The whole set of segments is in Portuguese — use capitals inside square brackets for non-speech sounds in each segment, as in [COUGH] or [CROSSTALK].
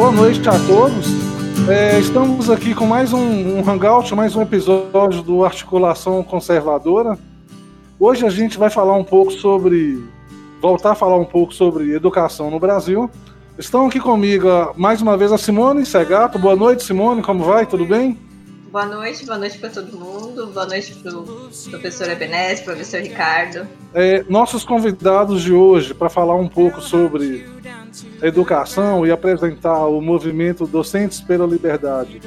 Boa noite a todos. É, estamos aqui com mais um, um Hangout, mais um episódio do Articulação Conservadora. Hoje a gente vai falar um pouco sobre. voltar a falar um pouco sobre educação no Brasil. Estão aqui comigo mais uma vez a Simone Segato. Boa noite, Simone, como vai? Tudo bem? Boa noite, boa noite para todo mundo, boa noite para o professor Ebenes, professor Ricardo. É, nossos convidados de hoje para falar um pouco sobre educação e apresentar o movimento Docentes pela Liberdade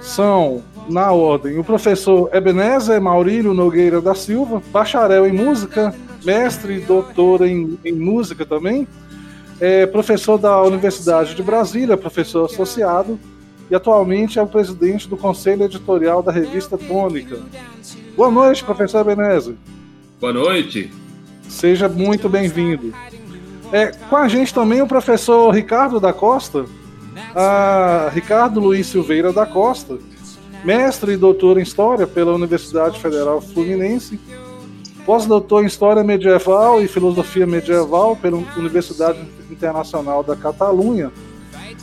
são, na ordem, o professor Ebenezer Maurílio Nogueira da Silva, bacharel em música, mestre e doutor em, em música também, é professor da Universidade de Brasília, professor associado e atualmente é o presidente do conselho editorial da revista Tônica. Boa noite, professor Benezzi. Boa noite. Seja muito bem-vindo. É, com a gente também o professor Ricardo da Costa, Ricardo Luiz Silveira da Costa, mestre e doutor em História pela Universidade Federal Fluminense, pós-doutor em História Medieval e Filosofia Medieval pela Universidade Internacional da Catalunha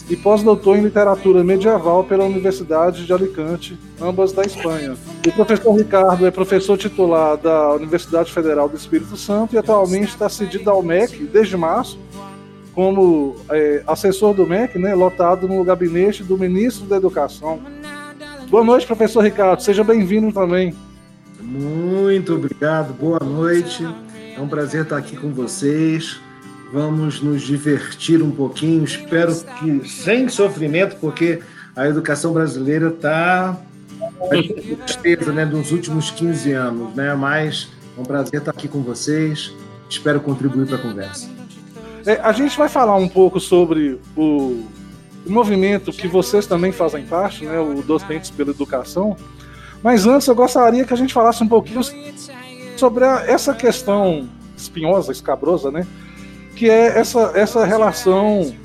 e pós-doutor em literatura medieval pela Universidade de Alicante, ambas da Espanha. O professor Ricardo é professor titular da Universidade Federal do Espírito Santo e atualmente está cedido ao MEC desde março como é, assessor do MEC, né, lotado no gabinete do ministro da Educação. Boa noite, professor Ricardo. Seja bem-vindo também. Muito obrigado. Boa noite. É um prazer estar aqui com vocês vamos nos divertir um pouquinho. Espero que sem sofrimento, porque a educação brasileira está tristeza né, dos últimos 15 anos, né? Mas é um prazer estar aqui com vocês. Espero contribuir para a conversa. É, a gente vai falar um pouco sobre o, movimento que vocês também fazem parte, né? O Docentes pela Educação. Mas antes eu gostaria que a gente falasse um pouquinho sobre a, essa questão espinhosa, escabrosa, né? Que é essa, essa relação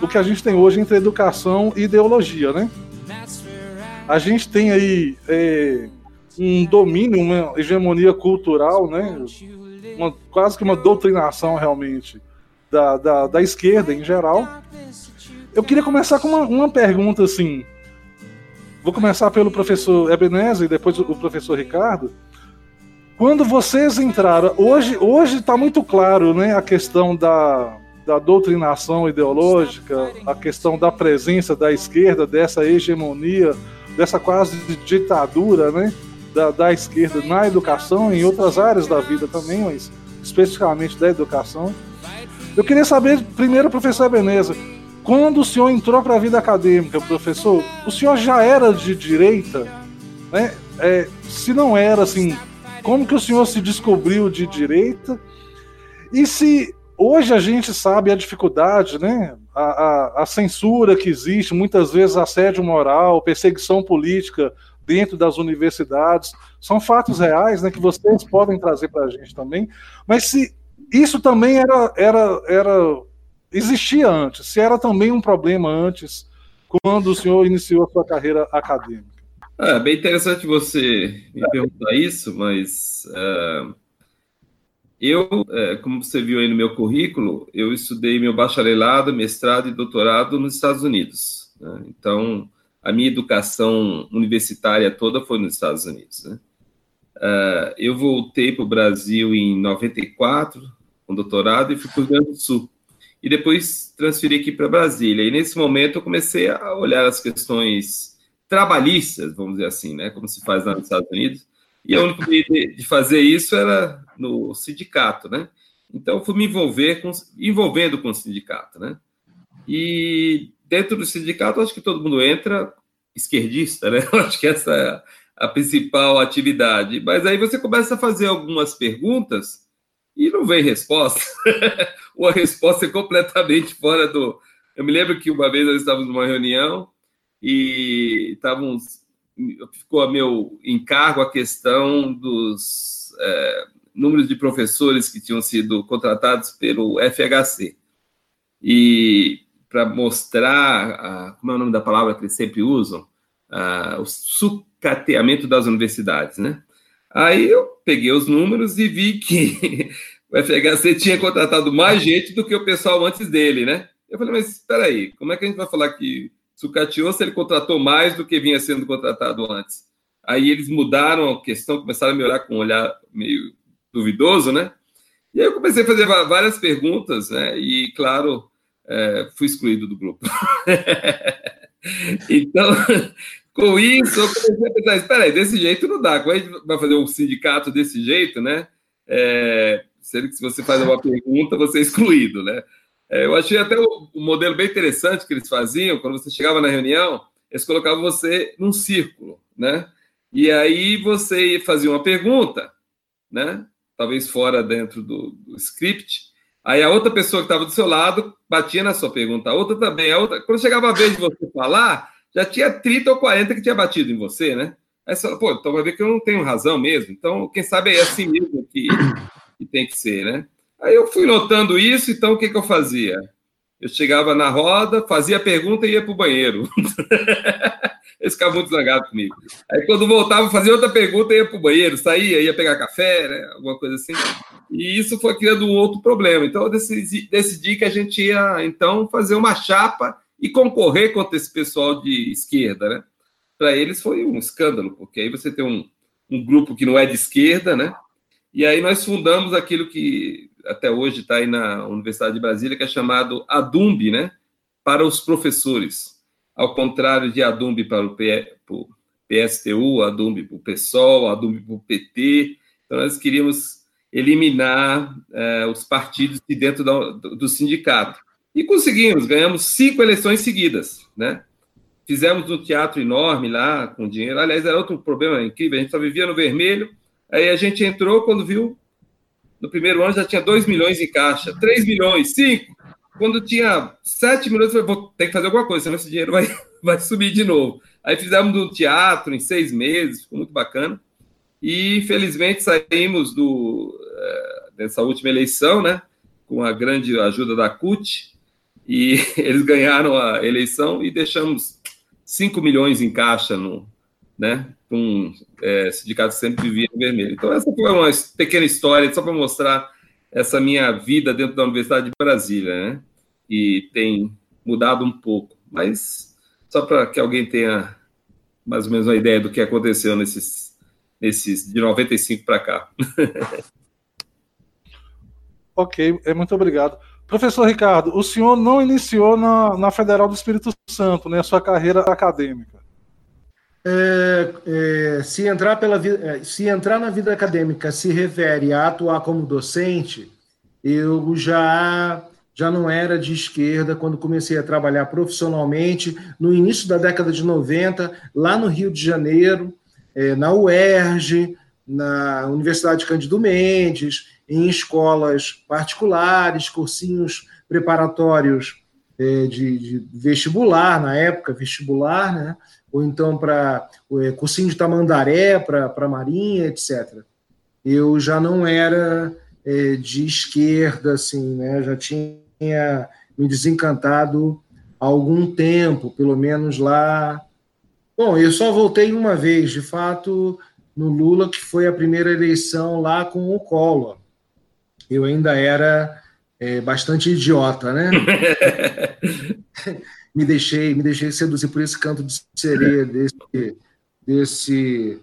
do que a gente tem hoje entre educação e ideologia, né? A gente tem aí é, um domínio, uma hegemonia cultural, né? Uma, quase que uma doutrinação realmente da, da, da esquerda em geral. Eu queria começar com uma, uma pergunta assim. Vou começar pelo professor Ebenezer e depois o professor Ricardo. Quando vocês entraram, hoje hoje está muito claro, né, a questão da, da doutrinação ideológica, a questão da presença da esquerda, dessa hegemonia, dessa quase ditadura, né, da, da esquerda na educação, em outras áreas da vida também, mas especificamente da educação. Eu queria saber, primeiro, professor Beneza, quando o senhor entrou para a vida acadêmica, professor, o senhor já era de direita? Né? É, se não era, assim, como que o senhor se descobriu de direita? E se hoje a gente sabe a dificuldade, né? A, a, a, censura que existe, muitas vezes assédio moral, perseguição política dentro das universidades, são fatos reais, né? Que vocês podem trazer para a gente também. Mas se isso também era, era, era existia antes, se era também um problema antes, quando o senhor iniciou a sua carreira acadêmica. É bem interessante você me perguntar isso, mas uh, eu, uh, como você viu aí no meu currículo, eu estudei meu bacharelado, mestrado e doutorado nos Estados Unidos. Né? Então, a minha educação universitária toda foi nos Estados Unidos. Né? Uh, eu voltei para o Brasil em 94, com doutorado, e fui para o Rio Grande do Sul. E depois transferi aqui para Brasília. E nesse momento eu comecei a olhar as questões trabalhistas, vamos dizer assim, né, como se faz lá nos Estados Unidos, e o único meio de, fazer isso era no sindicato, né? Então, fui me envolver com, envolvendo com o sindicato, né? E dentro do sindicato, acho que todo mundo entra esquerdista, né? [LAUGHS] Acho que essa é a principal atividade. Mas aí você começa a fazer algumas perguntas e não vem resposta. [LAUGHS] Ou a resposta é completamente fora do. Eu me lembro que uma vez nós estávamos numa reunião e estávamos ficou a meu encargo a questão dos é, números de professores que tinham sido contratados pelo FHC. E para mostrar, a, como é o nome da palavra que eles sempre usam, a, o sucateamento das universidades, né? Aí eu peguei os números e vi que [LAUGHS] o FHC tinha contratado mais gente do que o pessoal antes dele, né? Eu falei, mas espera aí, como é que a gente vai falar que sucateou se ele contratou mais do que vinha sendo contratado antes? Aí eles mudaram a questão, começaram a me olhar com um olhar meio duvidoso, né? E aí eu comecei a fazer várias perguntas, né? E, claro, é, fui excluído do grupo. [LAUGHS] então, [LAUGHS] com isso, eu comecei a pensar, espera aí, desse jeito não dá. Como a gente vai fazer um sindicato desse jeito, né? É, sendo que se você faz uma pergunta, você é excluído, né? É, eu achei até o, o, modelo bem interessante que eles faziam, quando você chegava na reunião, eles colocavam você num círculo, né? E aí você fazia uma pergunta, né? Talvez fora dentro do, do script, Aí a outra pessoa que estava do seu lado batia na sua pergunta, a outra também. A outra, quando chegava a vez de você falar, já tinha 30 ou 40 que tinha batido em você, né? Aí você fala, pô, então vai ver que eu não tenho razão mesmo. Então, quem sabe é assim mesmo que, que tem que ser, né? Aí eu fui notando isso, então o que, que eu fazia? Eu chegava na roda, fazia a pergunta e ia para o banheiro. [LAUGHS] Eles ficavam muito zangados comigo. Aí quando voltava, fazia outra pergunta e ia para o banheiro, saía, ia pegar café, né? alguma coisa assim. E isso foi criando um outro problema. Então eu decidi, decidi que a gente ia, então, fazer uma chapa e concorrer contra esse pessoal de esquerda, né? Para eles foi um escândalo, porque aí você tem um, um grupo que não é de esquerda, né? E aí nós fundamos aquilo que até hoje está aí na Universidade de Brasília, que é chamado ADUMB, né? Para os professores. Ao contrário de ADUMB para o PSTU, ADUMB para o PSOL, ADUMB para o PT. Então, nós queríamos eliminar eh, os partidos de dentro do, do sindicato. E conseguimos, ganhamos cinco eleições seguidas, né? Fizemos um teatro enorme lá, com dinheiro. Aliás, era outro problema incrível, a gente só vivia no vermelho. Aí a gente entrou, quando viu, no primeiro ano já tinha 2 milhões em caixa, 3 milhões, 5. Quando tinha 7 milhões, eu falei, vou ter que fazer alguma coisa, senão esse dinheiro vai, [LAUGHS] vai subir de novo. Aí fizemos um teatro em seis meses, ficou muito bacana. E felizmente saímos do, eh, dessa última eleição, né? Com a grande ajuda da CUT, e [LAUGHS] eles ganharam a eleição e deixamos 5 milhões em caixa no, né? Um é, sindicato sempre vivia em vermelho. Então, essa foi uma pequena história, só para mostrar essa minha vida dentro da Universidade de Brasília, né? E tem mudado um pouco, mas só para que alguém tenha mais ou menos uma ideia do que aconteceu nesses, nesses de 95 para cá. [LAUGHS] ok, é, muito obrigado. Professor Ricardo, o senhor não iniciou na, na Federal do Espírito Santo, né, a sua carreira acadêmica. É, é, se, entrar pela, é, se entrar na vida acadêmica se refere a atuar como docente, eu já, já não era de esquerda quando comecei a trabalhar profissionalmente no início da década de 90, lá no Rio de Janeiro, é, na UERJ, na Universidade Cândido Mendes, em escolas particulares, cursinhos preparatórios é, de, de vestibular, na época, vestibular, né? Ou então para o é, cursinho de Tamandaré, para a Marinha, etc. Eu já não era é, de esquerda, assim, né? já tinha me desencantado há algum tempo, pelo menos lá. Bom, eu só voltei uma vez, de fato, no Lula, que foi a primeira eleição lá com o Collor. Eu ainda era é, bastante idiota, né? [LAUGHS] me deixei, me deixei seduzir por esse canto de sereia desse, desse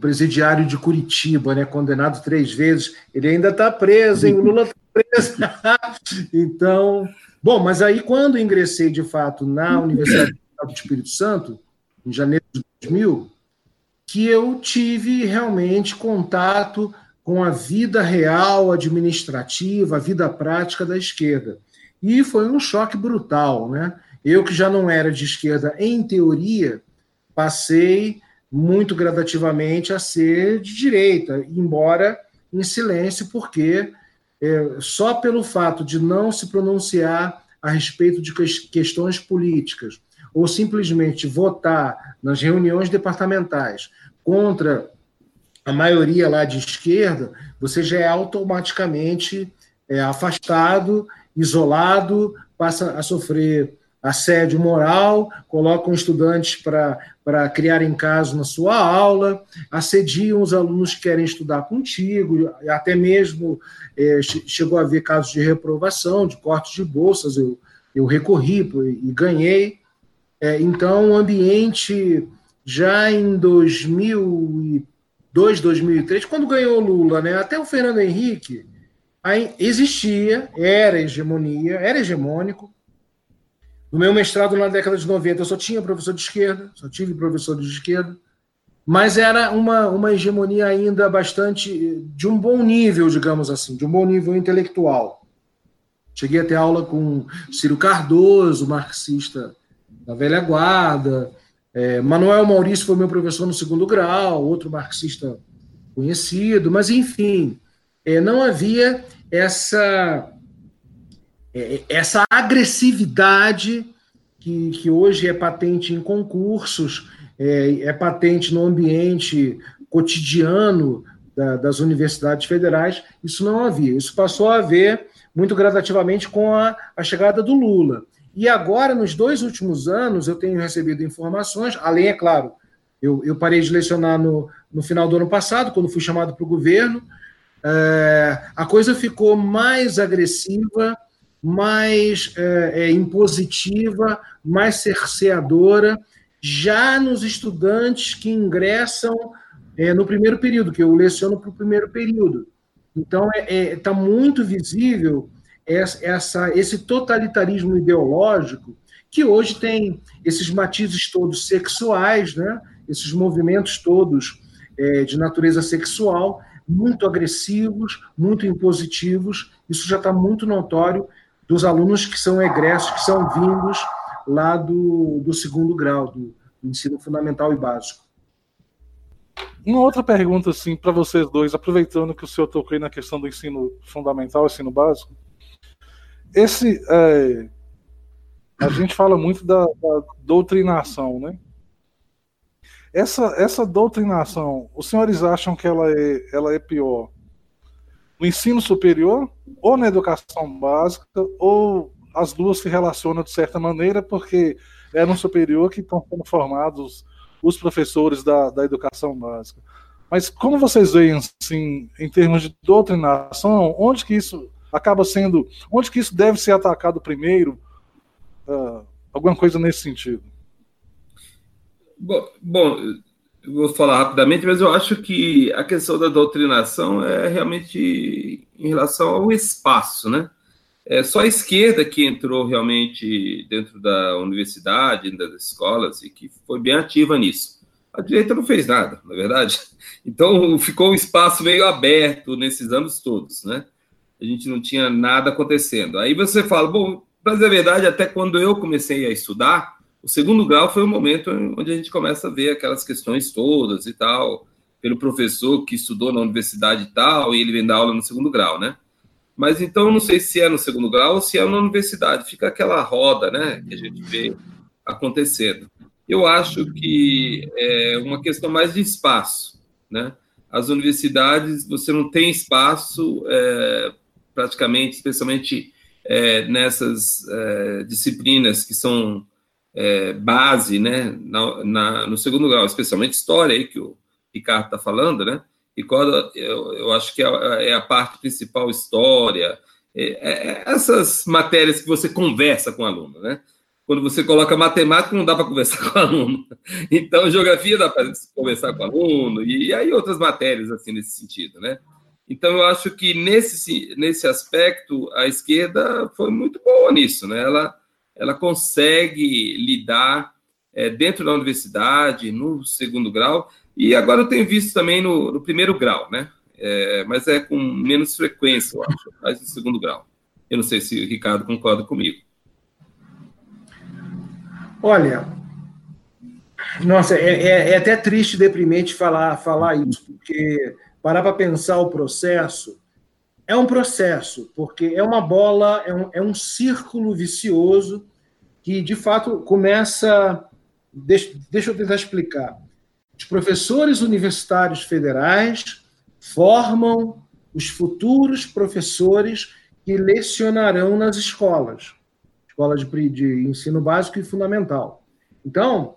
presidiário de Curitiba, né, condenado três vezes. Ele ainda está preso, hein? O Lula está preso. [LAUGHS] então, bom, mas aí quando ingressei de fato na Universidade do Espírito Santo, em janeiro de 2000, que eu tive realmente contato com a vida real administrativa, a vida prática da esquerda. E foi um choque brutal, né? Eu, que já não era de esquerda em teoria, passei muito gradativamente a ser de direita, embora em silêncio, porque é, só pelo fato de não se pronunciar a respeito de questões políticas, ou simplesmente votar nas reuniões departamentais contra a maioria lá de esquerda, você já é automaticamente é, afastado, isolado, passa a sofrer assédio moral, colocam estudantes para criarem caso na sua aula, assediam os alunos que querem estudar contigo, até mesmo é, chegou a haver casos de reprovação, de cortes de bolsas. Eu, eu recorri e ganhei. É, então, o ambiente já em 2002, 2003, quando ganhou Lula, né, até o Fernando Henrique, existia, era hegemonia, era hegemônico. No meu mestrado na década de 90, eu só tinha professor de esquerda, só tive professor de esquerda, mas era uma, uma hegemonia ainda bastante de um bom nível, digamos assim, de um bom nível intelectual. Cheguei a ter aula com Ciro Cardoso, marxista da velha guarda, é, Manuel Maurício foi meu professor no segundo grau, outro marxista conhecido, mas enfim, é, não havia essa essa agressividade que, que hoje é patente em concursos, é, é patente no ambiente cotidiano da, das universidades federais, isso não havia. Isso passou a haver muito gradativamente com a, a chegada do Lula. E agora, nos dois últimos anos, eu tenho recebido informações, além, é claro, eu, eu parei de lecionar no, no final do ano passado, quando fui chamado para o governo, é, a coisa ficou mais agressiva, mais é, é, impositiva, mais cerceadora, já nos estudantes que ingressam é, no primeiro período, que eu leciono para o primeiro período. Então, está é, é, muito visível essa, esse totalitarismo ideológico que hoje tem esses matizes todos sexuais, né? esses movimentos todos é, de natureza sexual, muito agressivos, muito impositivos. Isso já está muito notório dos alunos que são egressos, que são vindos lá do, do segundo grau, do, do ensino fundamental e básico. Uma outra pergunta, assim, para vocês dois, aproveitando que o senhor tocou na questão do ensino fundamental, ensino básico, esse é, a gente fala muito da, da, doutrinação, né? Essa, essa doutrinação, os senhores acham que ela é, ela é pior no ensino superior ou na educação básica ou as duas se relacionam de certa maneira porque é no superior que estão sendo formados os professores da, da educação básica. Mas como vocês veem, assim, em termos de doutrinação, onde que isso acaba sendo. Onde que isso deve ser atacado primeiro? Uh, alguma coisa nesse sentido. Bom, bom, vou falar rapidamente, mas eu acho que a questão da doutrinação é realmente em relação ao espaço, né? É só a esquerda que entrou realmente dentro da universidade, das escolas, e que foi bem ativa nisso. A direita não fez nada, na é verdade. [LAUGHS] Então ficou um espaço meio aberto nesses anos todos, né? a gente não tinha nada acontecendo. Aí você fala, bom, dizer a verdade, até quando eu comecei a estudar, o segundo grau foi o momento onde a gente começa a ver aquelas questões todas e tal, pelo professor que estudou na universidade e tal, e ele vem dar aula no segundo grau, né? Mas então, não sei se é no segundo grau ou se é na universidade. Fica aquela roda, né, que a gente vê acontecendo. Eu acho que é uma questão mais de espaço, né? As universidades, você não tem espaço é, praticamente, especialmente é, nessas é, disciplinas que são é, base, né, na, na, no segundo grau, especialmente história, aí que o Ricardo está falando, né, e eu, eu acho que é, é a parte principal, história, é, é, essas matérias que você conversa com o aluno, né, quando você coloca matemática, não dá para conversar [LAUGHS] com o aluno. Então, geografia dá para conversar com o aluno, e, e aí outras matérias, assim, nesse sentido, né? Então, eu acho que nesse, nesse aspecto, a esquerda foi muito boa nisso, né? Ela, ela consegue lidar é, dentro da universidade, no segundo grau, e agora eu tenho visto também no, no primeiro grau, né? É, mas é com menos frequência, eu acho, mais no segundo grau. Eu não sei se o Ricardo concorda comigo. Olha, nossa, é, é, é até triste, deprimente falar, falar isso, porque parar para pensar o processo, é um processo, porque é uma bola, é um, é um círculo vicioso que, de fato, começa. Deixa, deixa eu tentar explicar. Os professores universitários federais formam os futuros professores que lecionarão nas escolas, escolas de, de ensino básico e fundamental. Então,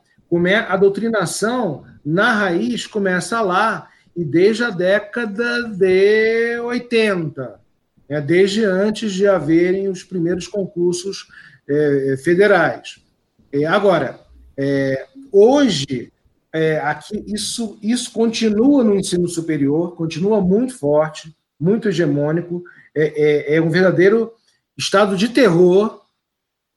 a doutrinação, na raiz, começa lá e desde a década de 80, né, desde antes de haverem os primeiros concursos é, federais. É, agora, é, hoje, é, aqui, isso, isso continua no ensino superior, continua muito forte, muito hegemônico, é, é, é um verdadeiro estado de terror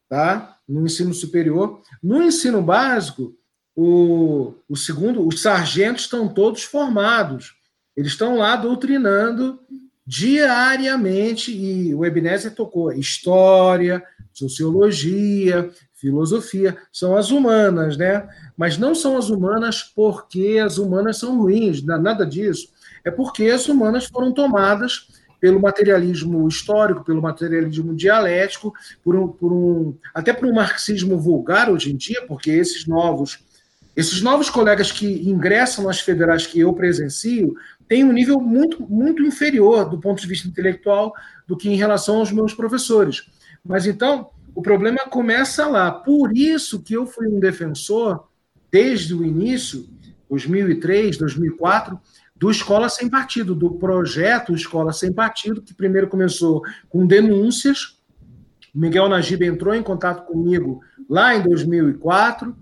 tá? no ensino superior. No ensino básico, o, o segundo, os sargentos estão todos formados. Eles estão lá doutrinando diariamente, e o Ebenezer tocou história, sociologia, filosofia, são as humanas, né? Mas não são as humanas porque as humanas são ruins, nada disso. É porque as humanas foram tomadas pelo materialismo histórico, pelo materialismo dialético, por um, por um, até por um marxismo vulgar hoje em dia, porque esses novos esses novos colegas que ingressam nas federais que eu presencio têm um nível muito, muito inferior do ponto de vista intelectual do que em relação aos meus professores. Mas então, o problema começa lá. Por isso que eu fui um defensor, desde o início, 2003, 2004, do Escola Sem Partido, do projeto Escola Sem Partido, que primeiro começou com denúncias. Miguel Najib entrou em contato comigo lá em 2004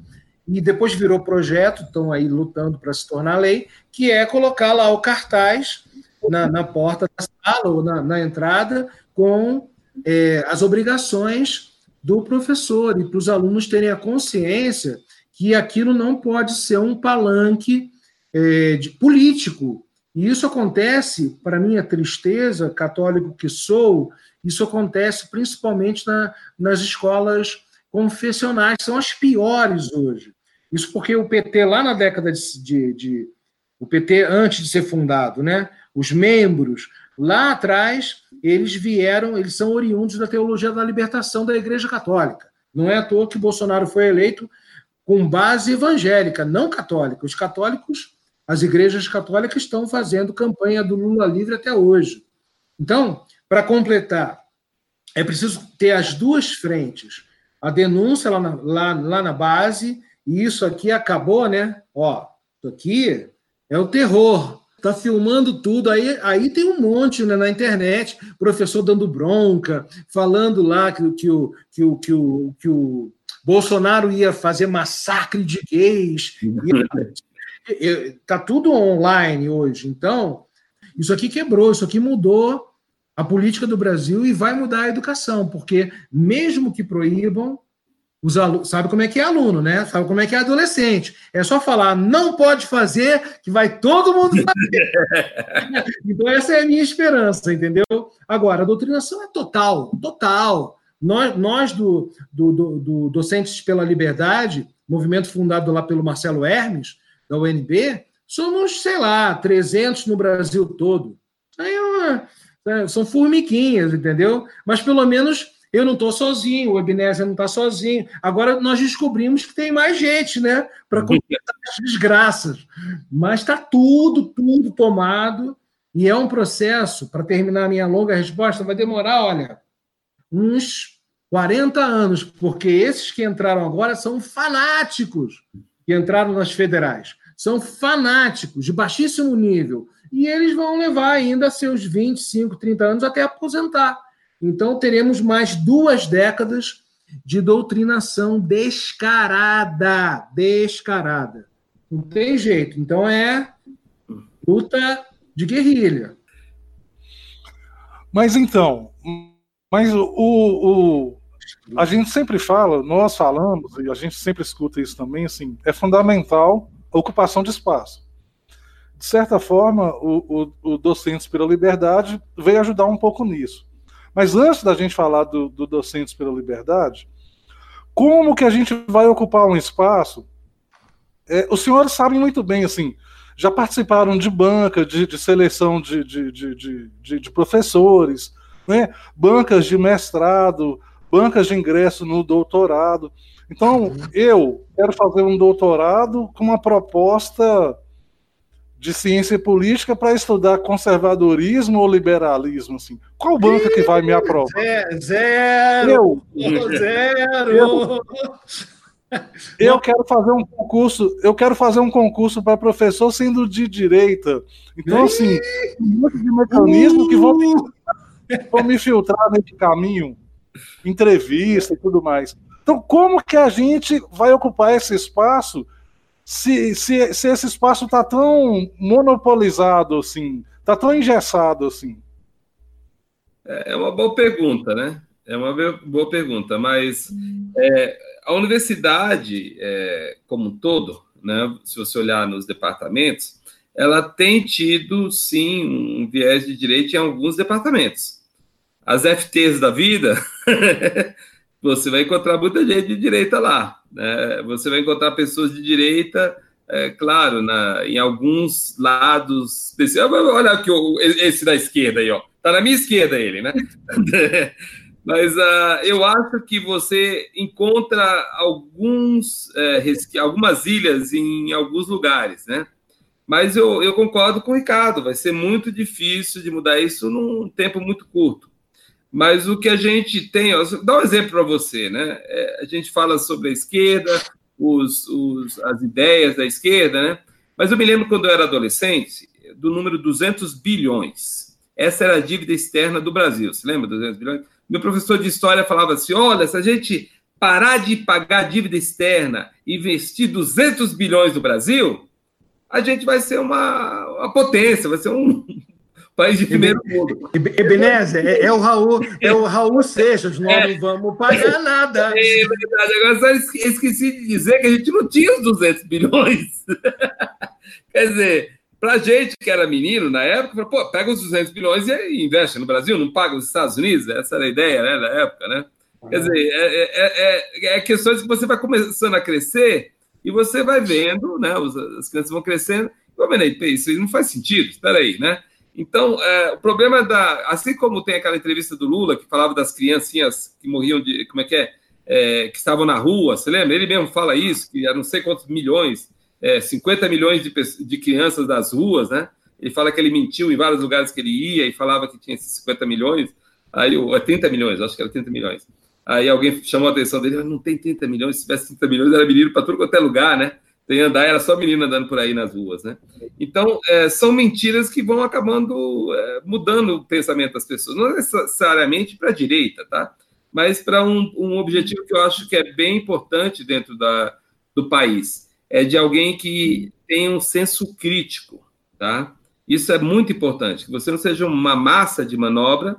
e depois virou projeto, estão aí lutando para se tornar lei, que é colocar lá o cartaz na, na porta da sala ou na, na entrada com é, as obrigações do professor e para os alunos terem a consciência que aquilo não pode ser um palanque é, de, político. E isso acontece, para minha tristeza, católico que sou, isso acontece principalmente na, nas escolas confessionais, são as piores hoje. Isso porque o PT, lá na década de, de, de, O PT, antes de ser fundado, né? Os membros, lá atrás, eles vieram, eles são oriundos da teologia da libertação da Igreja Católica. Não é à toa que Bolsonaro foi eleito com base evangélica, não católica. Os católicos, as igrejas católicas estão fazendo campanha do Lula livre até hoje. Então, para completar, é preciso ter as duas frentes. A denúncia lá na, lá, lá na base e isso aqui acabou, né? Ó, isso aqui é o terror. Tá filmando tudo, aí, aí tem um monte né, na internet, professor dando bronca, falando lá que, que, o, que, o, que, o, que o Bolsonaro ia fazer massacre de gays. Tá tudo online hoje. Então, isso aqui quebrou, isso aqui mudou a política do Brasil e vai mudar a educação, porque mesmo que proíbam, os alunos, sabe como é que é aluno, né? Sabe como é que é adolescente. É só falar, não pode fazer, que vai todo mundo [LAUGHS] fazer. então, essa é a minha esperança, entendeu? Agora, a doutrinação é total, total. Nós, nós do, do, do, do Docentes pela Liberdade, movimento fundado lá pelo Marcelo Hermes, da UNB, somos, sei lá, 300 no Brasil todo. Aí é uma, é, são formiguinhas, entendeu? Mas pelo menos eu não estou sozinho, o Ebenezer não está sozinho. Agora nós descobrimos que tem mais gente, né? Para completar as desgraças. Mas está tudo, tudo tomado. E é um processo, para terminar a minha longa resposta, vai demorar, olha, uns 40 anos, porque esses que entraram agora são fanáticos que entraram nas federais. São fanáticos, de baixíssimo nível. E eles vão levar ainda seus 25, 30 anos até aposentar. Então, teremos mais duas décadas de doutrinação descarada. Descarada. Não tem jeito. Então, é luta de guerrilha. Mas então, mas o, o, a gente sempre fala, nós falamos, e a gente sempre escuta isso também, assim, é fundamental a ocupação de espaço. De certa forma, o, o, o Docentes pela Liberdade veio ajudar um pouco nisso. Mas antes da gente falar do, do Docentes pela Liberdade, como que a gente vai ocupar um espaço? É, os senhores sabem muito bem, assim, já participaram de banca, de, de seleção de, de, de, de, professores, né? bancas de mestrado, bancas de ingresso no doutorado. Então, eu quero fazer um doutorado com uma proposta de ciência política para estudar conservadorismo ou liberalismo, assim. Qual banca que vai me aprovar? Zero! Eu, zero! Eu, eu quero fazer um concurso, eu quero fazer um concurso para professor sendo de direita. Então, assim, um monte de mecanismos que vão me, vão me filtrar nesse caminho. entrevista e tudo mais. Então, como que a gente vai ocupar esse espaço se, se, se esse espaço está tão monopolizado assim, está tão engessado assim? É, é uma boa pergunta, né? É uma boa pergunta, mas é, a universidade, é, como um todo, né, se você olhar nos departamentos, ela tem tido, sim, um viés de direito em alguns departamentos. As FTs da vida, [LAUGHS] você vai encontrar muita gente de direita lá. Né? Você vai encontrar pessoas de direita, é, claro, na, em alguns lados. Olha aqui esse da esquerda aí, ó. Tá na minha esquerda ele, né? [LAUGHS] Mas uh, eu acho que você encontra alguns, é, algumas ilhas em alguns lugares, né? Mas eu, eu concordo com o Ricardo, vai ser muito difícil de mudar isso num tempo muito curto. Mas o que a gente tem, dá um exemplo para você, né? É, a gente fala sobre a esquerda, os, os, as ideias da esquerda, né? Mas eu me lembro quando eu era adolescente do número 200 bilhões. Essa era a dívida externa do Brasil. Você lembra 200 bilhões? Meu professor de história falava assim: olha, se a gente parar de pagar dívida externa e investir 200 bilhões no Brasil, a gente vai ser uma, uma potência, vai ser um, país de primeiro mundo. Ebenezer, é, é, o Raul, é o Raul Seixas, nós é, não vamos pagar nada. É verdade, agora só esqueci de dizer que a gente não tinha os 200 bilhões. [LAUGHS] Quer dizer, para gente que era menino na época, pô, pega os 200 bilhões e investe no Brasil, não paga os Estados Unidos, essa era a ideia né, na época, né? Quer dizer, é, é, é, é questões que você vai começando a crescer e você vai vendo, né? As crianças vão crescendo, e vai vendo, isso não faz sentido, espera aí, né? Então, é, o problema da. Assim como tem aquela entrevista do Lula que falava das criancinhas que morriam de. Como é que é? é que estavam na rua, você lembra? Ele mesmo fala isso, que há não sei quantos milhões, é, 50 milhões de, de crianças das ruas, né? Ele fala que ele mentiu em vários lugares que ele ia e falava que tinha esses 50 milhões, aí, ou 30 é milhões, acho que era 30 milhões. Aí alguém chamou a atenção dele, ah, não tem 30 milhões, se tivesse 30 milhões era menino para tudo quanto é lugar, né? Tem andar, era só menina andando por aí nas ruas, né? Então, é, são mentiras que vão acabando é, mudando o pensamento das pessoas, não necessariamente para a direita, tá? Mas para um, um, objetivo que eu acho que é bem importante dentro da, do país, é de alguém que tem um senso crítico, tá? Isso é muito importante, que você não seja uma massa de manobra,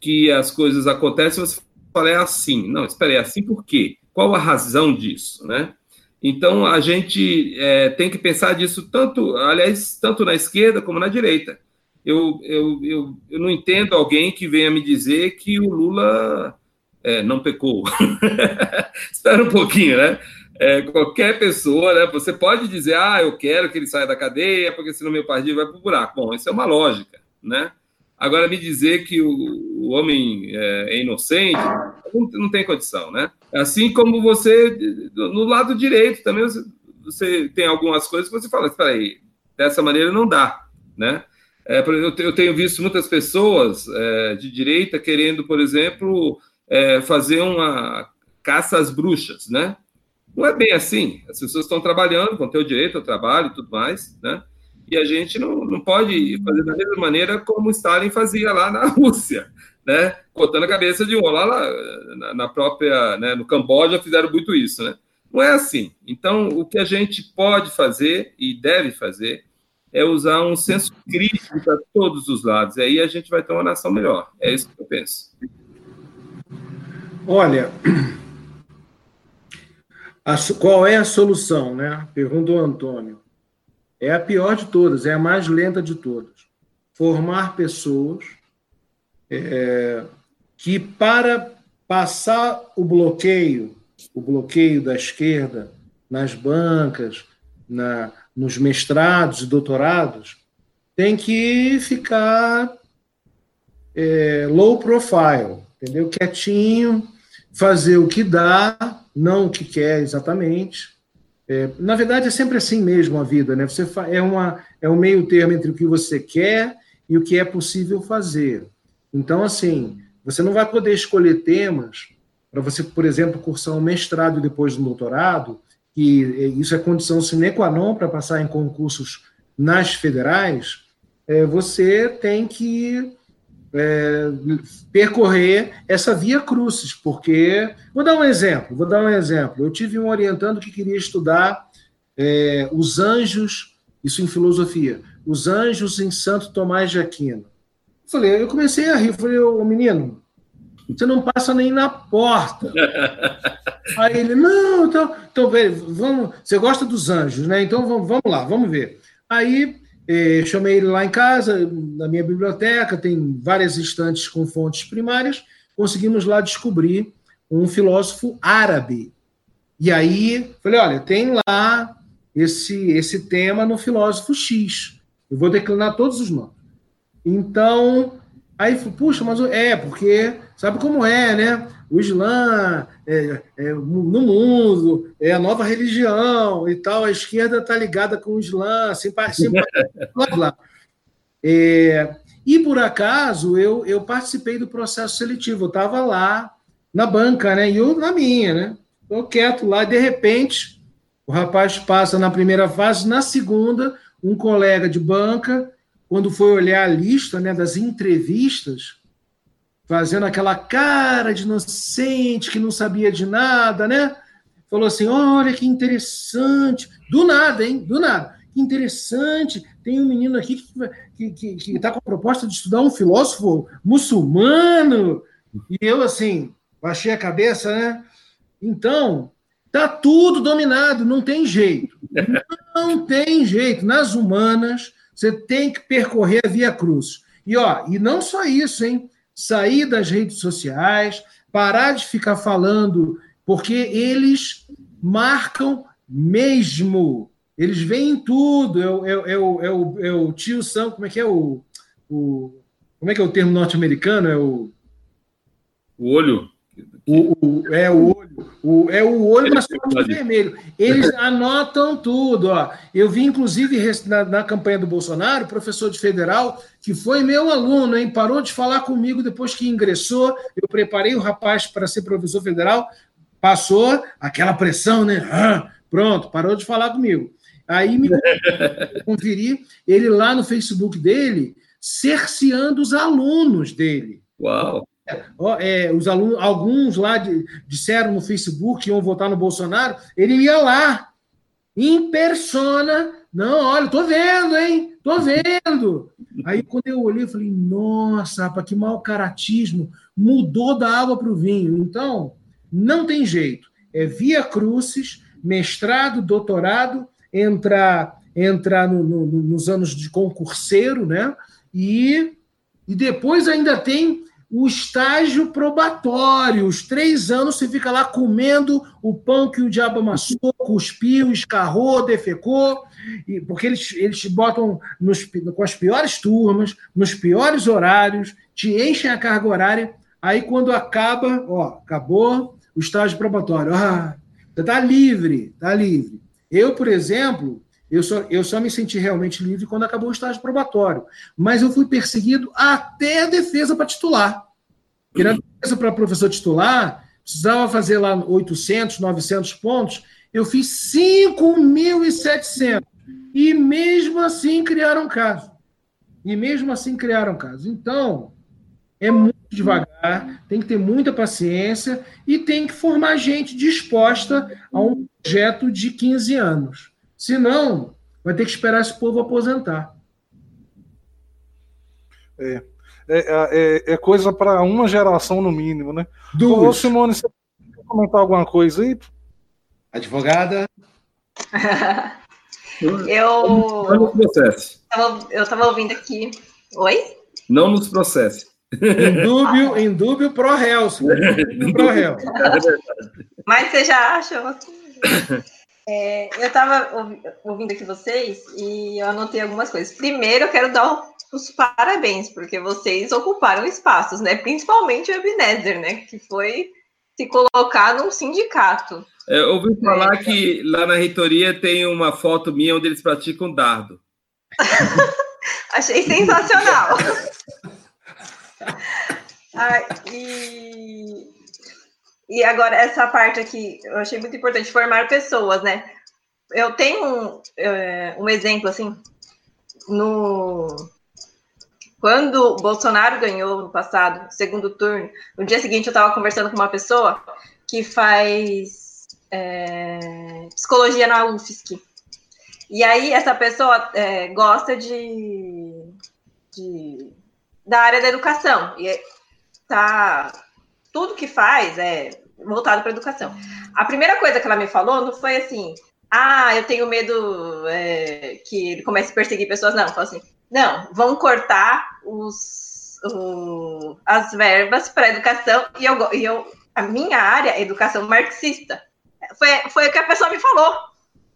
que as coisas acontecem você fala, é assim. Não, espera, é assim por quê? Qual a razão disso, né? Então, a gente é, tem que pensar disso tanto, aliás, tanto na esquerda como na direita. Eu, eu, eu, eu não entendo alguém que venha me dizer que o Lula é, não pecou. [LAUGHS] Espera um pouquinho, né? É, qualquer pessoa, né? Você pode dizer, ah, eu quero que ele saia da cadeia, porque senão meu partido vai para o buraco. Bom, isso é uma lógica, né? Agora, me dizer que o, o homem é, é inocente, não, não, tem condição, né? Assim como você, no lado direito também, você, você tem algumas coisas que você fala, espera aí, dessa maneira não dá, né? É, eu tenho visto muitas pessoas é, de direita querendo, por exemplo, é, fazer uma caça às bruxas, né? Não é bem assim. As pessoas estão trabalhando, vão ter o direito ao trabalho e tudo mais, né? E a gente não, não pode fazer da mesma maneira como Stalin fazia lá na [LAUGHS] Rússia, né? Cortando a cabeça de um. Lá, lá na, própria, né, no Camboja fizeram muito isso, né? Não é assim. Então, o que a gente pode fazer e deve fazer é usar um senso crítico para todos os lados. E aí a gente vai ter uma nação melhor. É isso que eu penso. Olha, a, qual é a solução, né? Pergunta o Antônio. É a pior de todas, é a mais lenta de todas. Formar pessoas é, que, para passar o bloqueio, o bloqueio da esquerda nas bancas, na, nos mestrados e doutorados, tem que ficar é, low profile, entendeu? Quietinho, fazer o que dá, não o que quer exatamente, é, na verdade, é sempre assim mesmo a vida, né? Você é, uma, é um meio termo entre o que você quer e o que é possível fazer. Então, assim, você não vai poder escolher temas para você, por exemplo, cursar um mestrado depois um doutorado, que isso é condição sine qua non para passar em concursos nas federais, é, você tem que é, percorrer essa via crucis, porque vou dar um exemplo, vou dar um exemplo. Eu tive um orientando que queria estudar é, os anjos, isso em filosofia, os anjos em Santo Tomás de Aquino. Eu falei, eu comecei a rir, falei, ô menino, você não passa nem na porta. [LAUGHS] Aí ele, não, então, então vamos, você gosta dos anjos, né? Então vamos, vamos lá, vamos ver. Aí eh, chamei ele lá em casa, na minha biblioteca, tem várias estantes com fontes primárias, conseguimos lá descobrir um filósofo árabe. E aí, falei, olha, tem lá esse, esse tema no filósofo X. Eu vou declinar todos os nomes. Então, aí, puxa, mas é, porque sabe como é, né? O Islã é, é, no mundo é a nova religião e tal, a esquerda está ligada com o Islã, assim, assim [LAUGHS] blá, blá. É, e por acaso eu, eu participei do processo seletivo, eu estava lá na banca, né? E eu na minha, né? Estou quieto lá, de repente, o rapaz passa na primeira fase, na segunda, um colega de banca quando foi olhar a lista né, das entrevistas, fazendo aquela cara de inocente que não sabia de nada, né? Falou assim: olha que interessante. Do nada, hein? Do nada. Que interessante. Tem um menino aqui que está com a proposta de estudar um filósofo muçulmano. E eu, assim, baixei a cabeça, né? Então, tá tudo dominado, não tem jeito. Não tem jeito. Nas humanas, você tem que percorrer a Via Cruz. E, ó, e não só isso, hein? Sair das redes sociais, parar de ficar falando, porque eles marcam mesmo. Eles veem tudo. É, o, é, é, o, é, o, é o tio Sam, como é que é o, o. Como é que é o termo norte-americano? É o. O olho. O, o, é o olho, o, é o olho, mas com vermelho. Eles anotam tudo. Ó. Eu vi, inclusive, na, na, campanha do Bolsonaro, professor de federal, que foi meu aluno, hein? Parou de falar comigo depois que ingressou. Eu preparei o rapaz para ser professor federal, passou aquela pressão, né? Ah, pronto, parou de falar comigo. Aí me conferi ele lá no Facebook dele, cerceando os alunos dele. Uau! É, os alunos, alguns lá de, disseram no Facebook que iam votar no Bolsonaro, ele ia lá, em persona, não, olha, tô vendo, hein? Tô vendo. Aí quando eu olhei, eu falei, nossa, rapaz, que mau caratismo, mudou da água para o vinho. Então, não tem jeito. É via crucis, mestrado, doutorado, entrar, entrar no, no, nos anos de concurseiro, né? E, e depois ainda tem o estágio probatório. Os três anos você fica lá comendo o pão que o diabo amassou, cuspiu, escarrou, defecou, porque eles, eles te botam nos, com as piores turmas, nos piores horários, te enchem a carga horária. Aí, quando acaba, ó, acabou o estágio probatório. Ah, você está livre, está livre. Eu, por exemplo, eu só, eu só me senti realmente livre quando acabou o estágio probatório. Mas eu fui perseguido até a defesa para titular. Porque na defesa para professor titular, precisava fazer lá 800, 900 pontos. Eu fiz 5.700. E mesmo assim criaram caso. E mesmo assim criaram caso. Então, é muito devagar, tem que ter muita paciência e tem que formar gente disposta a um projeto de 15 anos. Senão, vai ter que esperar esse povo aposentar. É, é, é, é coisa para uma geração no mínimo, né? Duas. Ô, Simone, você quer comentar alguma coisa aí? Advogada? [LAUGHS] eu. Não nos processe. Eu estava ouvindo aqui. Oi? Não nos processe. Em dúbio, em dúbio pro réu. [LAUGHS] Pro réu. Mas você já acha? [LAUGHS] É, eu estava ouvindo aqui vocês e eu anotei algumas coisas. Primeiro, eu quero dar os parabéns, porque vocês ocuparam espaços, né? Principalmente o Ebenezer, né? Que foi se colocar num sindicato. É, eu ouvi falar é. que lá na reitoria tem uma foto minha onde eles praticam dardo. [LAUGHS] Achei sensacional. [LAUGHS] [LAUGHS] ah, e e agora, essa parte aqui, eu achei muito importante, formar pessoas, né? Eu tenho um, é, um exemplo, assim, no... quando Bolsonaro ganhou no passado, segundo turno, no dia seguinte eu estava conversando com uma pessoa que faz é, psicologia na UFSC. E aí essa pessoa é, gosta de, de, da área da educação. E tá tudo que faz é voltado para educação. A primeira coisa que ela me falou não foi assim, ah, eu tenho medo é, que ele comece a perseguir pessoas, não. Falou assim, não, vão cortar os, o, as verbas para educação e eu, e eu, a minha área é educação marxista. Foi, foi o que a pessoa me falou.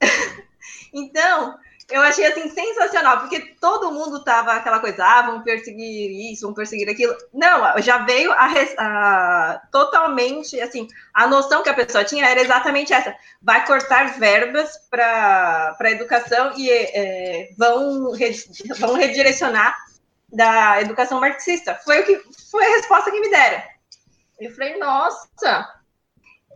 [LAUGHS] então, eu achei assim sensacional, porque todo mundo tava aquela coisa, ah, vamos perseguir isso, vamos perseguir aquilo. Não, já veio a, a, totalmente assim, a noção que a pessoa tinha era exatamente essa: vai cortar verbas para a educação e é, vão, vão redirecionar da educação marxista. Foi o que foi a resposta que me deram. Eu falei, nossa,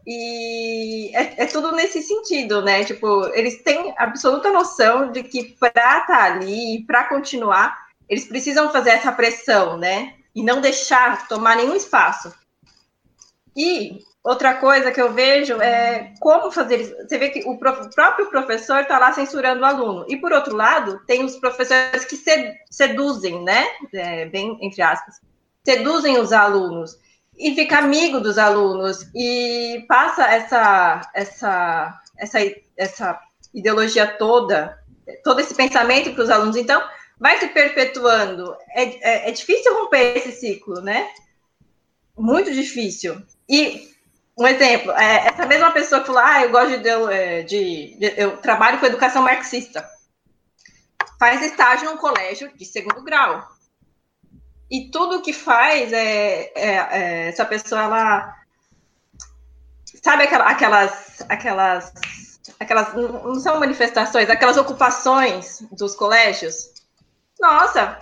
e é, é, tudo nesse sentido, né? Tipo, eles têm absoluta noção de que para estar tá ali, para continuar, eles precisam fazer essa pressão, né? E não deixar tomar nenhum espaço. E outra coisa que eu vejo é como fazer isso. Você vê que o próprio professor está lá censurando o aluno. E por outro lado, tem os professores que seduzem, né? É, bem entre aspas, seduzem os alunos e fica amigo dos alunos e passa essa essa essa essa ideologia toda, todo esse pensamento para os alunos. Então, vai se perpetuando. É, é, é, difícil romper esse ciclo, né? Muito difícil. E um exemplo, é, essa mesma pessoa que falou, ah, eu gosto de, é, de, de, eu trabalho com educação marxista, faz estágio num colégio de segundo grau e tudo que faz é, é, é, essa pessoa ela sabe aquelas aquelas aquelas não são manifestações aquelas ocupações dos colégios? Nossa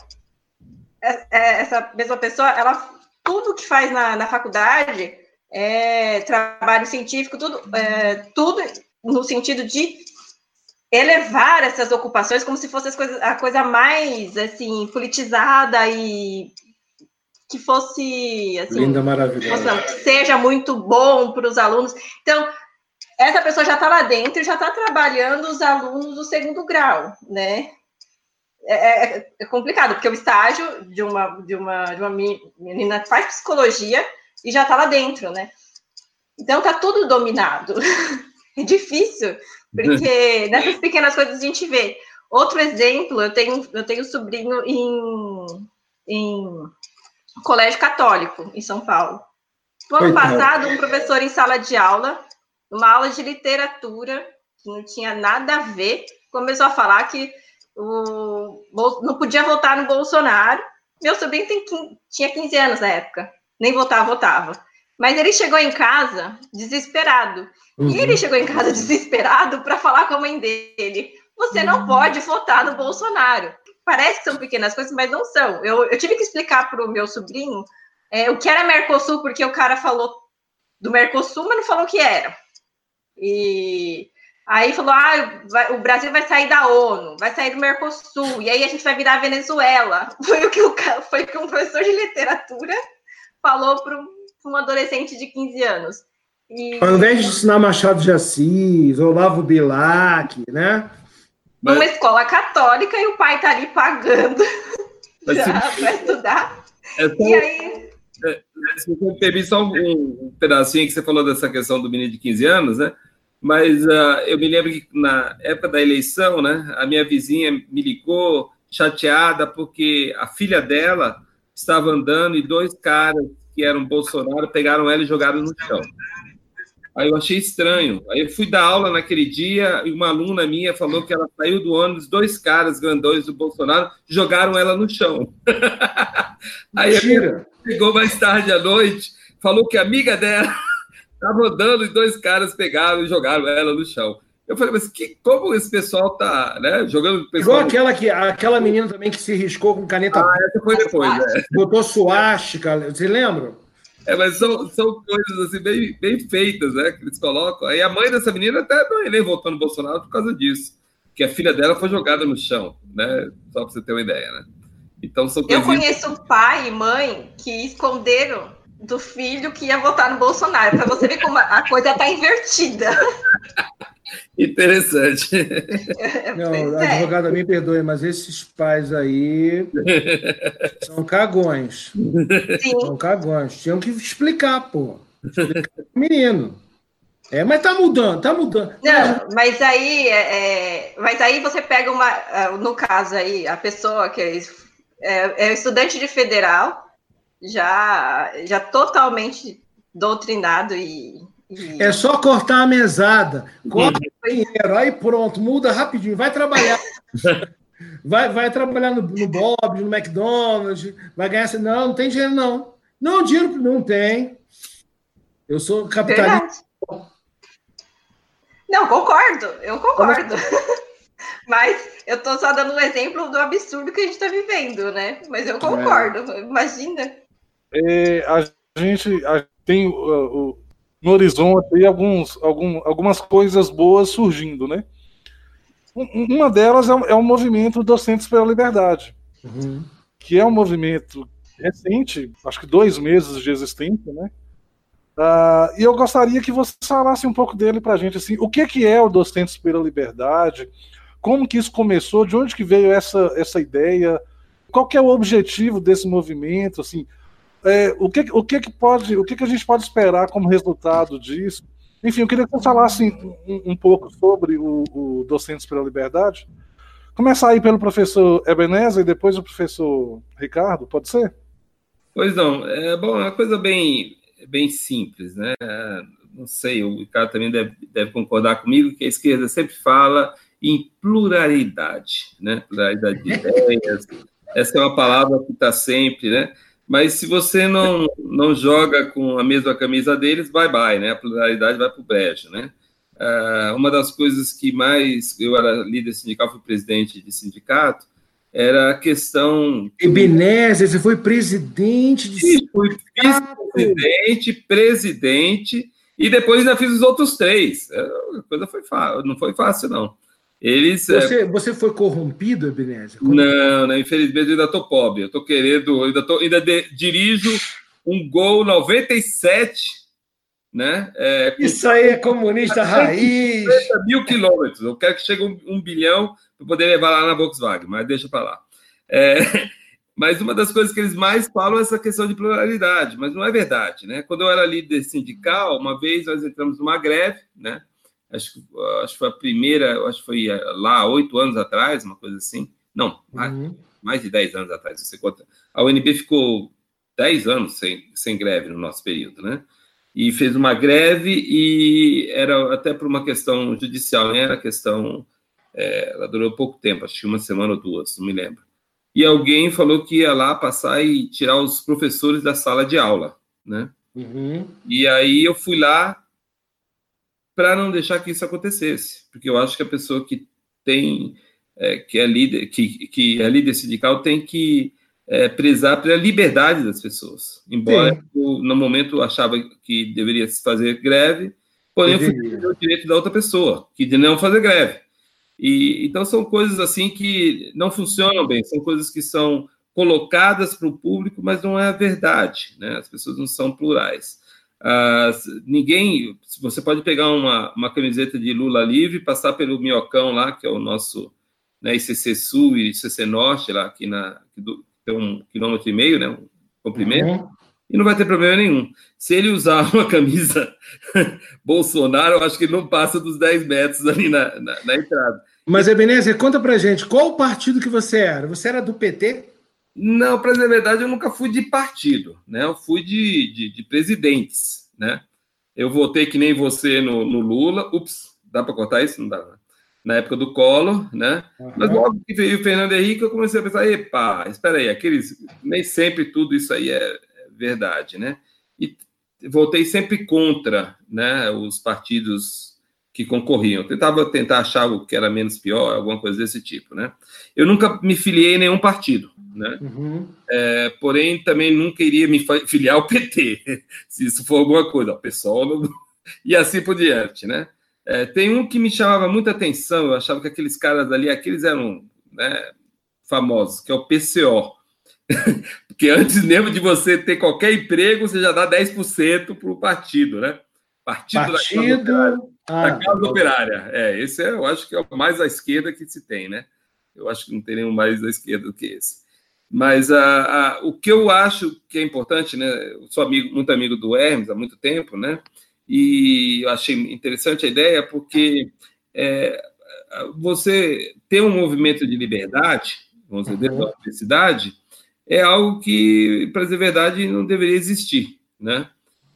é, é, essa mesma pessoa ela tudo que faz na, na faculdade é trabalho científico tudo é, tudo no sentido de elevar essas ocupações como se fosse coisas, a coisa mais assim politizada e que fosse assim, linda, maravilhosa, que seja muito bom para os alunos. Então, essa pessoa já está lá dentro e já está trabalhando os alunos do segundo grau, né? É, é, é, complicado, porque o estágio de uma, de uma, de uma menina faz psicologia e já está lá dentro, né? Então tá tudo dominado. [LAUGHS] é difícil, porque [LAUGHS] nessas pequenas coisas a gente vê. Outro exemplo, eu tenho, eu tenho sobrinho em, em colégio católico, em São Paulo. No ano passado, um professor em sala de aula, uma aula de literatura, que não tinha nada a ver, começou a falar que o, não podia votar no Bolsonaro. Meu sobrinho tem, tinha 15 anos na época, nem votar, votava. Mas ele chegou em casa desesperado. Uhum. E ele chegou em casa [LAUGHS] desesperado para falar com a mãe dele: você não uhum. pode votar no Bolsonaro. Parece que são pequenas coisas, mas não são. Eu, eu tive que explicar para o meu sobrinho é, o que era Mercosul, porque o cara falou do Mercosul, mas não falou o que era. E aí falou: ah, vai, o Brasil vai sair da ONU, vai sair do Mercosul, e aí a gente vai virar Venezuela. [LAUGHS] Foi o que, o, foi o que um professor de literatura falou para um um adolescente de 15 anos. E... Ao invés de ensinar Machado de Assis, Olavo Bilac, né? Mas... Uma escola católica e o pai tá ali pagando [LAUGHS] para estudar. É tão... E aí... É, se você permite só um, um, pedacinho que você falou dessa questão do menino de 15 anos, né? Mas uh, eu me lembro que na época da eleição, né, a minha vizinha me ligou chateada porque a filha dela estava andando e dois caras que eram Bolsonaro, pegaram ela e jogaram no chão. Aí eu achei estranho. Aí eu fui dar aula naquele dia e uma aluna minha falou que ela saiu do ônibus, dois caras grandões do Bolsonaro jogaram ela no chão. [LAUGHS] Aí ela chegou mais tarde à noite, falou que a amiga dela [LAUGHS] estava andando e dois caras pegaram e jogaram ela no chão. Eu falei, mas que, como esse pessoal tá, né, jogando... Pessoal... Igual aquela, que, aquela menina também que se riscou com caneta... Ah, essa foi depois, né? Botou suástica, vocês lembram? É, mas são, são coisas assim bem, bem feitas, né, que eles colocam. Aí a mãe dessa menina até não, nem votou no Bolsonaro por causa disso, que a filha dela foi jogada no chão, né, só para você ter uma ideia, né. Então são Eu conheço pai e mãe que esconderam do filho que ia votar no Bolsonaro, para você ver como a coisa está invertida. [LAUGHS] Interessante. [LAUGHS] Não, é. advogada, me perdoe, mas esses pais aí [LAUGHS] são cagões. Sim. São cagões. Tinham que explicar, pô. Explicar menino. É, mas tá mudando, tá mudando. Não, mas aí, é, é mas aí você pega uma, é, no caso aí, a pessoa que é, é, é estudante de federal, já, já totalmente doutrinado e... É só cortar a mesada, corta o dinheiro, aí pronto, muda rapidinho, vai trabalhar. [LAUGHS] vai, vai trabalhar no, no Bob, no McDonald's, vai ganhar. Não, não tem dinheiro, não. Não, dinheiro não tem. Eu sou capitalista. Verdade. Não, concordo, eu concordo. [LAUGHS] Mas eu estou só dando um exemplo do absurdo que a gente está vivendo, né? Mas eu concordo. É. Imagina é, a gente a, tem uh, no horizonte alguns, algum, algumas coisas boas surgindo, né? Uma delas é, é o movimento Docentes pela Liberdade, uhum. que é um movimento recente, acho que dois meses de existência, né? Uh, e eu gostaria que você falasse um pouco dele para a gente, assim, o que, que é o Docentes pela Liberdade, como que isso começou, de onde que veio essa, essa ideia, qual que é o objetivo desse movimento, assim, é, o que, o que, que pode, o que, que a gente pode esperar como resultado disso? Enfim, eu queria que você falasse um, um pouco sobre o, o, Docentes pela Liberdade. Começar aí pelo professor Ebenezer e depois o professor Ricardo, pode ser? Pois não. É, bom, é uma coisa bem, bem simples, né? Não sei, o Ricardo também deve, deve concordar comigo que a esquerda sempre fala em pluralidade, né? Pluralidade de [LAUGHS] ideias. Essa é uma palavra que está sempre, né? Mas se você não, não joga com a mesma camisa deles, bye bye, né? A pluralidade vai para o brejo, né? Uh, uma das coisas que mais eu era líder sindical, fui presidente de sindicato, era a questão. Ebenezer, você foi presidente de Sim, fui vice-presidente, presidente, e depois ainda fiz os outros três. É, a coisa foi não foi fácil, não. Eles, é, você, é... você foi corrompido, Ebenezer? Como... Não, não, infelizmente eu ainda estou pobre. Eu estou querendo, ainda, tô, ainda de, dirijo um Gol 97, né? É, Isso aí é comunista raiz. mil quilômetros. Eu quero que chegue um, um bilhão para poder levar lá na Volkswagen, mas deixa para lá. É, [LAUGHS] mas uma das coisas que eles mais falam é essa questão de pluralidade, mas não é verdade, né? Quando eu era líder sindical, uma vez nós entramos numa greve, né? Acho, acho que foi a primeira, acho que foi eh, lá oito anos atrás, uma coisa assim. Não, uhum. mais de dez anos atrás, você conta. A UNB ficou dez anos sem, sem greve no nosso período, né? E fez uma greve e era até por uma questão judicial, né? Era questão. É, ela durou pouco tempo, acho que uma semana ou duas, não me lembro. E alguém falou que ia lá passar e tirar os professores da sala de aula, né? Uhum. E aí eu fui lá, para não deixar que isso acontecesse, porque eu acho que a pessoa que tem é, que é líder que, que é líder sindical tem que é, prezar pela liberdade das pessoas. Embora eu, no momento achava que deveria se fazer greve, porém eu fui o direito da outra pessoa, que de não fazer greve. E então são coisas assim que não funcionam bem, são coisas que são colocadas para o público, mas não é a verdade, né? As pessoas não são plurais. Uh, ninguém. Você pode pegar uma, uma camiseta de Lula livre, passar pelo Minhocão lá, que é o nosso né, ICC Sul e ICC Norte, lá aqui na. Que do, tem um quilômetro e meio, né? Um comprimento. Uhum. E não vai ter problema nenhum. Se ele usar [LAUGHS] uma camisa [LAUGHS] Bolsonaro, eu acho que ele não passa dos 10 metros ali na, na, na entrada. Mas, Ebenezer, conta pra gente, qual o partido que você era? Você era do PT? Não, para dizer a verdade, eu nunca fui de partido, né? Eu fui de, de, de presidentes, né? Eu votei que nem você no, no Lula. Ups, dá para cortar isso? Não dá. Né? Na época do Collor, né? Uhum. Mas logo que veio o Fernando Henrique, eu comecei a pensar, epa, espera aí, aqueles, nem sempre tudo isso aí é, é verdade, né? E votei sempre contra, né, os partidos que concorriam. Eu tentava tentar achar o que era menos pior, alguma coisa desse tipo, né? Eu nunca me filiei em nenhum partido, né? Uhum. É, porém, também nunca iria me filiar ao PT, [LAUGHS] se isso for alguma coisa, o pessoal não... [LAUGHS] e assim por diante, né? É, tem um que me chamava muita atenção, eu achava que aqueles caras ali, aqueles eram né, famosos, que é o PCO, [LAUGHS] Porque antes mesmo de você ter qualquer emprego, você já dá 10% para o partido, né? Partido, partido da Casa, ah, da casa Operária. É, esse é, eu acho que é o mais à esquerda que se tem, né? Eu acho que não tem nenhum mais à esquerda do que esse. Mas a, a, o que eu acho que é importante, né? Eu sou amigo, muito amigo do Hermes há muito tempo, né? E eu achei interessante a ideia porque é, você ter um movimento de liberdade, vamos dizer, dentro da uhum. universidade, é algo que, para dizer a verdade, não deveria existir, né?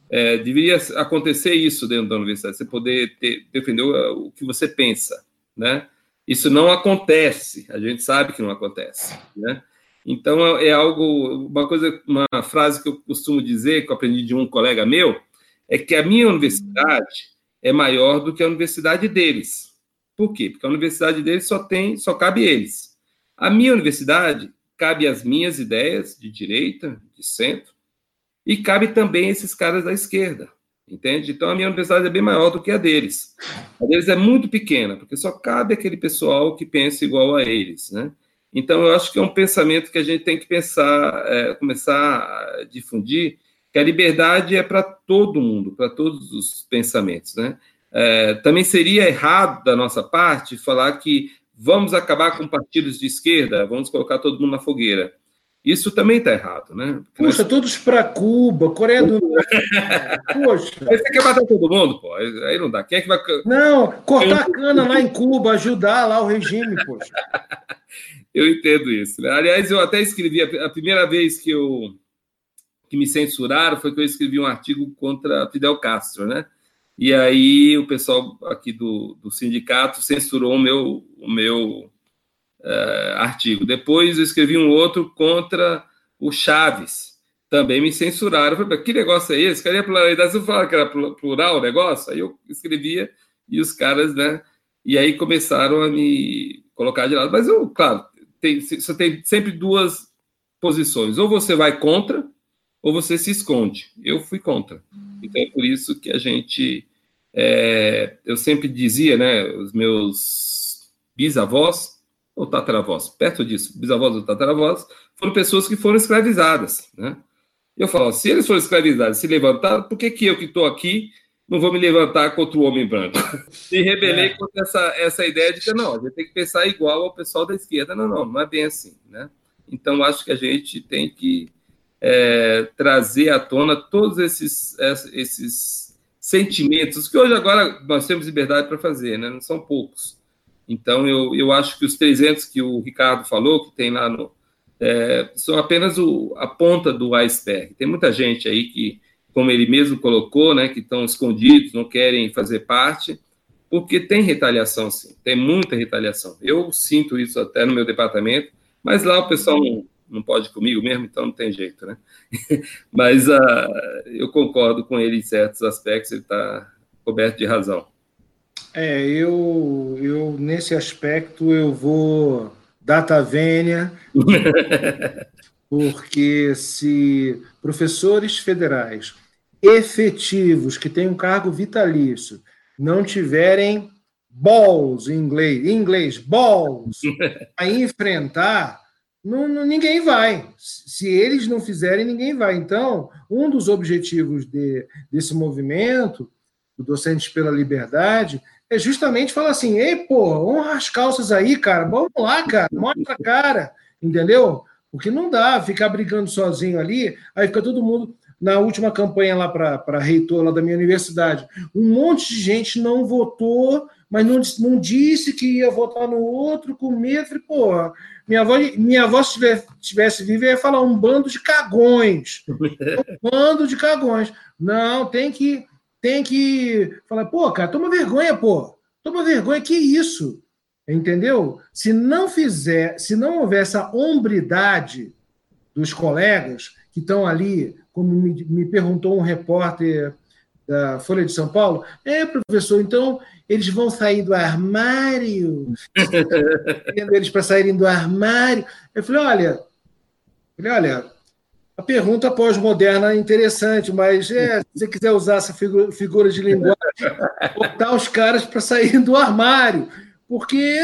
É, deveria acontecer isso dentro da universidade, você poder ter, defender o, o que você pensa, né? Isso não acontece, a gente sabe que não acontece, né? Então é algo, uma coisa, uma frase que eu costumo dizer, que eu aprendi de um colega meu, é que a minha universidade é maior do que a universidade deles. Por quê? Porque a universidade deles só tem, só cabe eles. A minha universidade cabe as minhas ideias de direita, de centro, e cabe também esses caras da esquerda, entende? Então a minha universidade é bem maior do que a deles. A deles é muito pequena, porque só cabe aquele pessoal que pensa igual a eles, né? Então eu acho que é um pensamento que a gente tem que pensar, é, começar a difundir, que a liberdade é para todo mundo, para todos os pensamentos, né? É, também seria errado da nossa parte falar que vamos acabar com partidos de esquerda, vamos colocar todo mundo na fogueira. Isso também está errado, né? Puxa, nós... todos para Cuba, Coreia do Norte. Poxa. Aí você quer matar todo mundo, pô. Aí não dá. Quem é que vai. Não, cortar a cana lá em Cuba, ajudar lá o regime, poxa. [LAUGHS] eu entendo isso. Né? Aliás, eu até escrevi, a primeira vez que eu que me censuraram foi que eu escrevi um artigo contra Fidel Castro, né? E aí o pessoal aqui do, do sindicato censurou o meu, o meu uh, artigo. Depois eu escrevi um outro contra o Chaves. Também me censuraram. Falei, que negócio é esse? Cadê a pluralidade? Você falou que era plural o negócio? Aí eu escrevia e os caras, né? E aí começaram a me colocar de lado. Mas eu, claro, tem, você tem sempre duas posições. Ou você vai contra, ou você se esconde. Eu fui contra. Então é por isso que a gente. É, eu sempre dizia, né? Os meus bisavós, ou tataravós, perto disso, bisavós ou tataravós, foram pessoas que foram escravizadas, né? Eu falo, se eles foram escravizados, se levantaram, por que, que eu que estou aqui não vou me levantar contra o homem branco? [LAUGHS] Me rebelei é. contra essa, essa ideia de que não, a gente tem que pensar igual ao pessoal da esquerda. Não, não, não é bem assim, né? Então, acho que a gente tem que é, trazer à tona todos esses, esses sentimentos que hoje agora nós temos liberdade para fazer, né? não são poucos. Então, eu, eu acho que os 300 que o Ricardo falou, que tem lá no. É, são apenas o, a ponta do iceberg. Tem muita gente aí que, como ele mesmo colocou, né, que estão escondidos, não querem fazer parte, porque tem retaliação, sim, tem muita retaliação. Eu sinto isso até no meu departamento, mas lá o pessoal não, não pode comigo mesmo, então não tem jeito, né? [LAUGHS] Mas uh, eu concordo com ele em certos aspectos, ele está coberto de razão. É, eu, eu nesse aspecto eu vou data vênia, [LAUGHS] porque se professores federais efetivos que têm um cargo vitalício não tiverem balls em inglês, em inglês balls, [LAUGHS] a enfrentar não, não, ninguém vai. Se eles não fizerem, ninguém vai. Então, um dos objetivos de, desse movimento, do Docentes pela Liberdade, é justamente falar assim: ei, pô, honra as calças aí, cara, vamos lá, cara, mostra a cara, entendeu? Porque não dá ficar brigando sozinho ali, aí fica todo mundo. Na última campanha lá para reitor lá da minha universidade, um monte de gente não votou, mas não, não disse que ia votar no outro com medo. Falei, porra, minha avó, minha avó se tivesse, tivesse viva, ia falar um bando de cagões. [LAUGHS] um bando de cagões. Não, tem que, tem que falar, pô, cara, toma vergonha, pô. Toma vergonha, que isso? Entendeu? Se não fizer, se não houver essa hombridade dos colegas que estão ali, como me, me perguntou um repórter da Folha de São Paulo, é, professor, então eles vão sair do armário, [LAUGHS] eles para saírem do armário. Eu falei, olha, falei, olha, a pergunta pós-moderna é interessante, mas é, se você quiser usar essa figura, figura de linguagem, botar os caras para saírem do armário, porque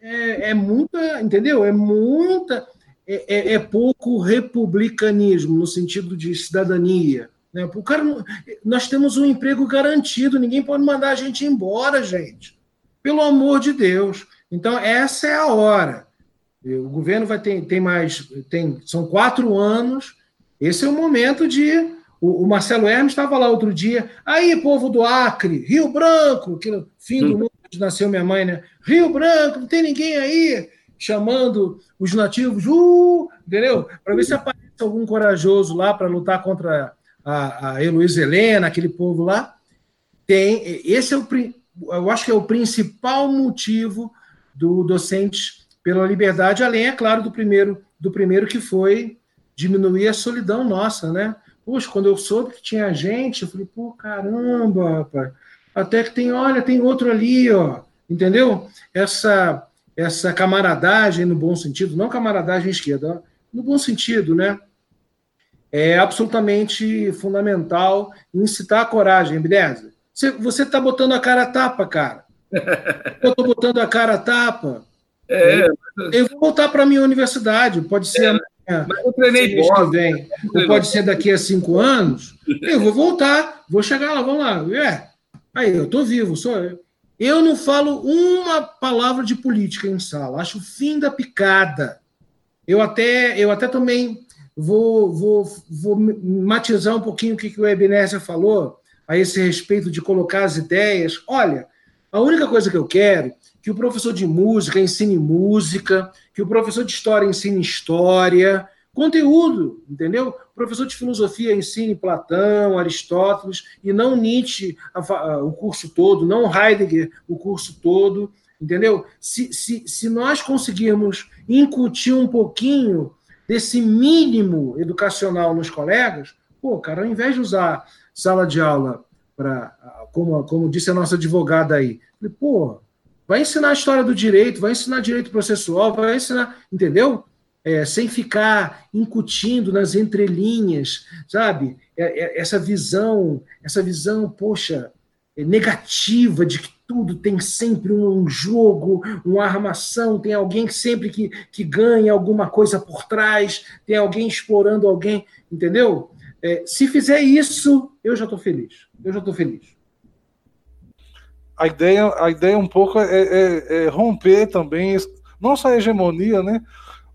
é, é, muita, entendeu? É muita, é, é, é, pouco republicanismo no sentido de cidadania. Né? O cara, nós temos um emprego garantido, ninguém pode mandar a gente embora, gente. Pelo amor de Deus. Então, essa é a hora. O governo vai ter tem mais, tem, são quatro anos. Esse é o momento de. O, o Marcelo Hermes estava lá outro dia. Aí, povo do Acre, Rio Branco, que fim do hum. mundo nasceu minha mãe, né? Rio Branco, não tem ninguém aí chamando os nativos, uh, entendeu? Para ver se aparece algum corajoso lá para lutar contra a, a Heloísa Helena, aquele povo lá. Tem, esse é o, eu acho que é o principal motivo do docente pela liberdade, além, é claro, do primeiro, do primeiro que foi diminuir a solidão nossa, né? Poxa, quando eu soube que tinha gente, eu falei, pô, caramba, rapaz. Até que tem, olha, tem outro ali, ó. Entendeu? Essa essa camaradagem no bom sentido, não camaradagem esquerda, no bom sentido, né? É absolutamente fundamental incitar a coragem, beleza? Você está botando a cara a tapa, cara. [LAUGHS] Eu estou botando a cara a tapa. É, eu vou voltar para a minha universidade, pode ser é, amanhã. Mas eu treinei bola. Vem, ou pode ser daqui a cinco anos. Eu vou voltar, vou chegar lá, vamos lá. É, aí, eu estou vivo, sou eu. Eu não falo uma palavra de política em sala, acho o fim da picada. Eu até, eu até também vou, vou, vou matizar um pouquinho o que, que o Ebenezer falou a esse respeito de colocar as ideias. Olha, a única coisa que eu quero é que o professor de música ensine música, que o professor de história ensine história, conteúdo, entendeu? Professor de filosofia ensine Platão, Aristóteles, e não Nietzsche o curso todo, não Heidegger o curso todo, entendeu? Se, se, se nós conseguirmos incutir um pouquinho desse mínimo educacional nos colegas, pô, cara, ao invés de usar sala de aula para, como, como disse a nossa advogada aí, pô, vai ensinar a história do direito, vai ensinar direito processual, vai ensinar, entendeu? É, sem ficar incutindo nas entrelinhas, sabe? É, é, essa visão, essa visão, poxa, é negativa de que tudo tem sempre um jogo, uma armação, tem alguém sempre que, que ganha alguma coisa por trás, tem alguém explorando alguém, entendeu? É, se fizer isso, eu já estou feliz. Eu já estou feliz. A ideia, a ideia um pouco é, é, é romper também, não só a hegemonia, né?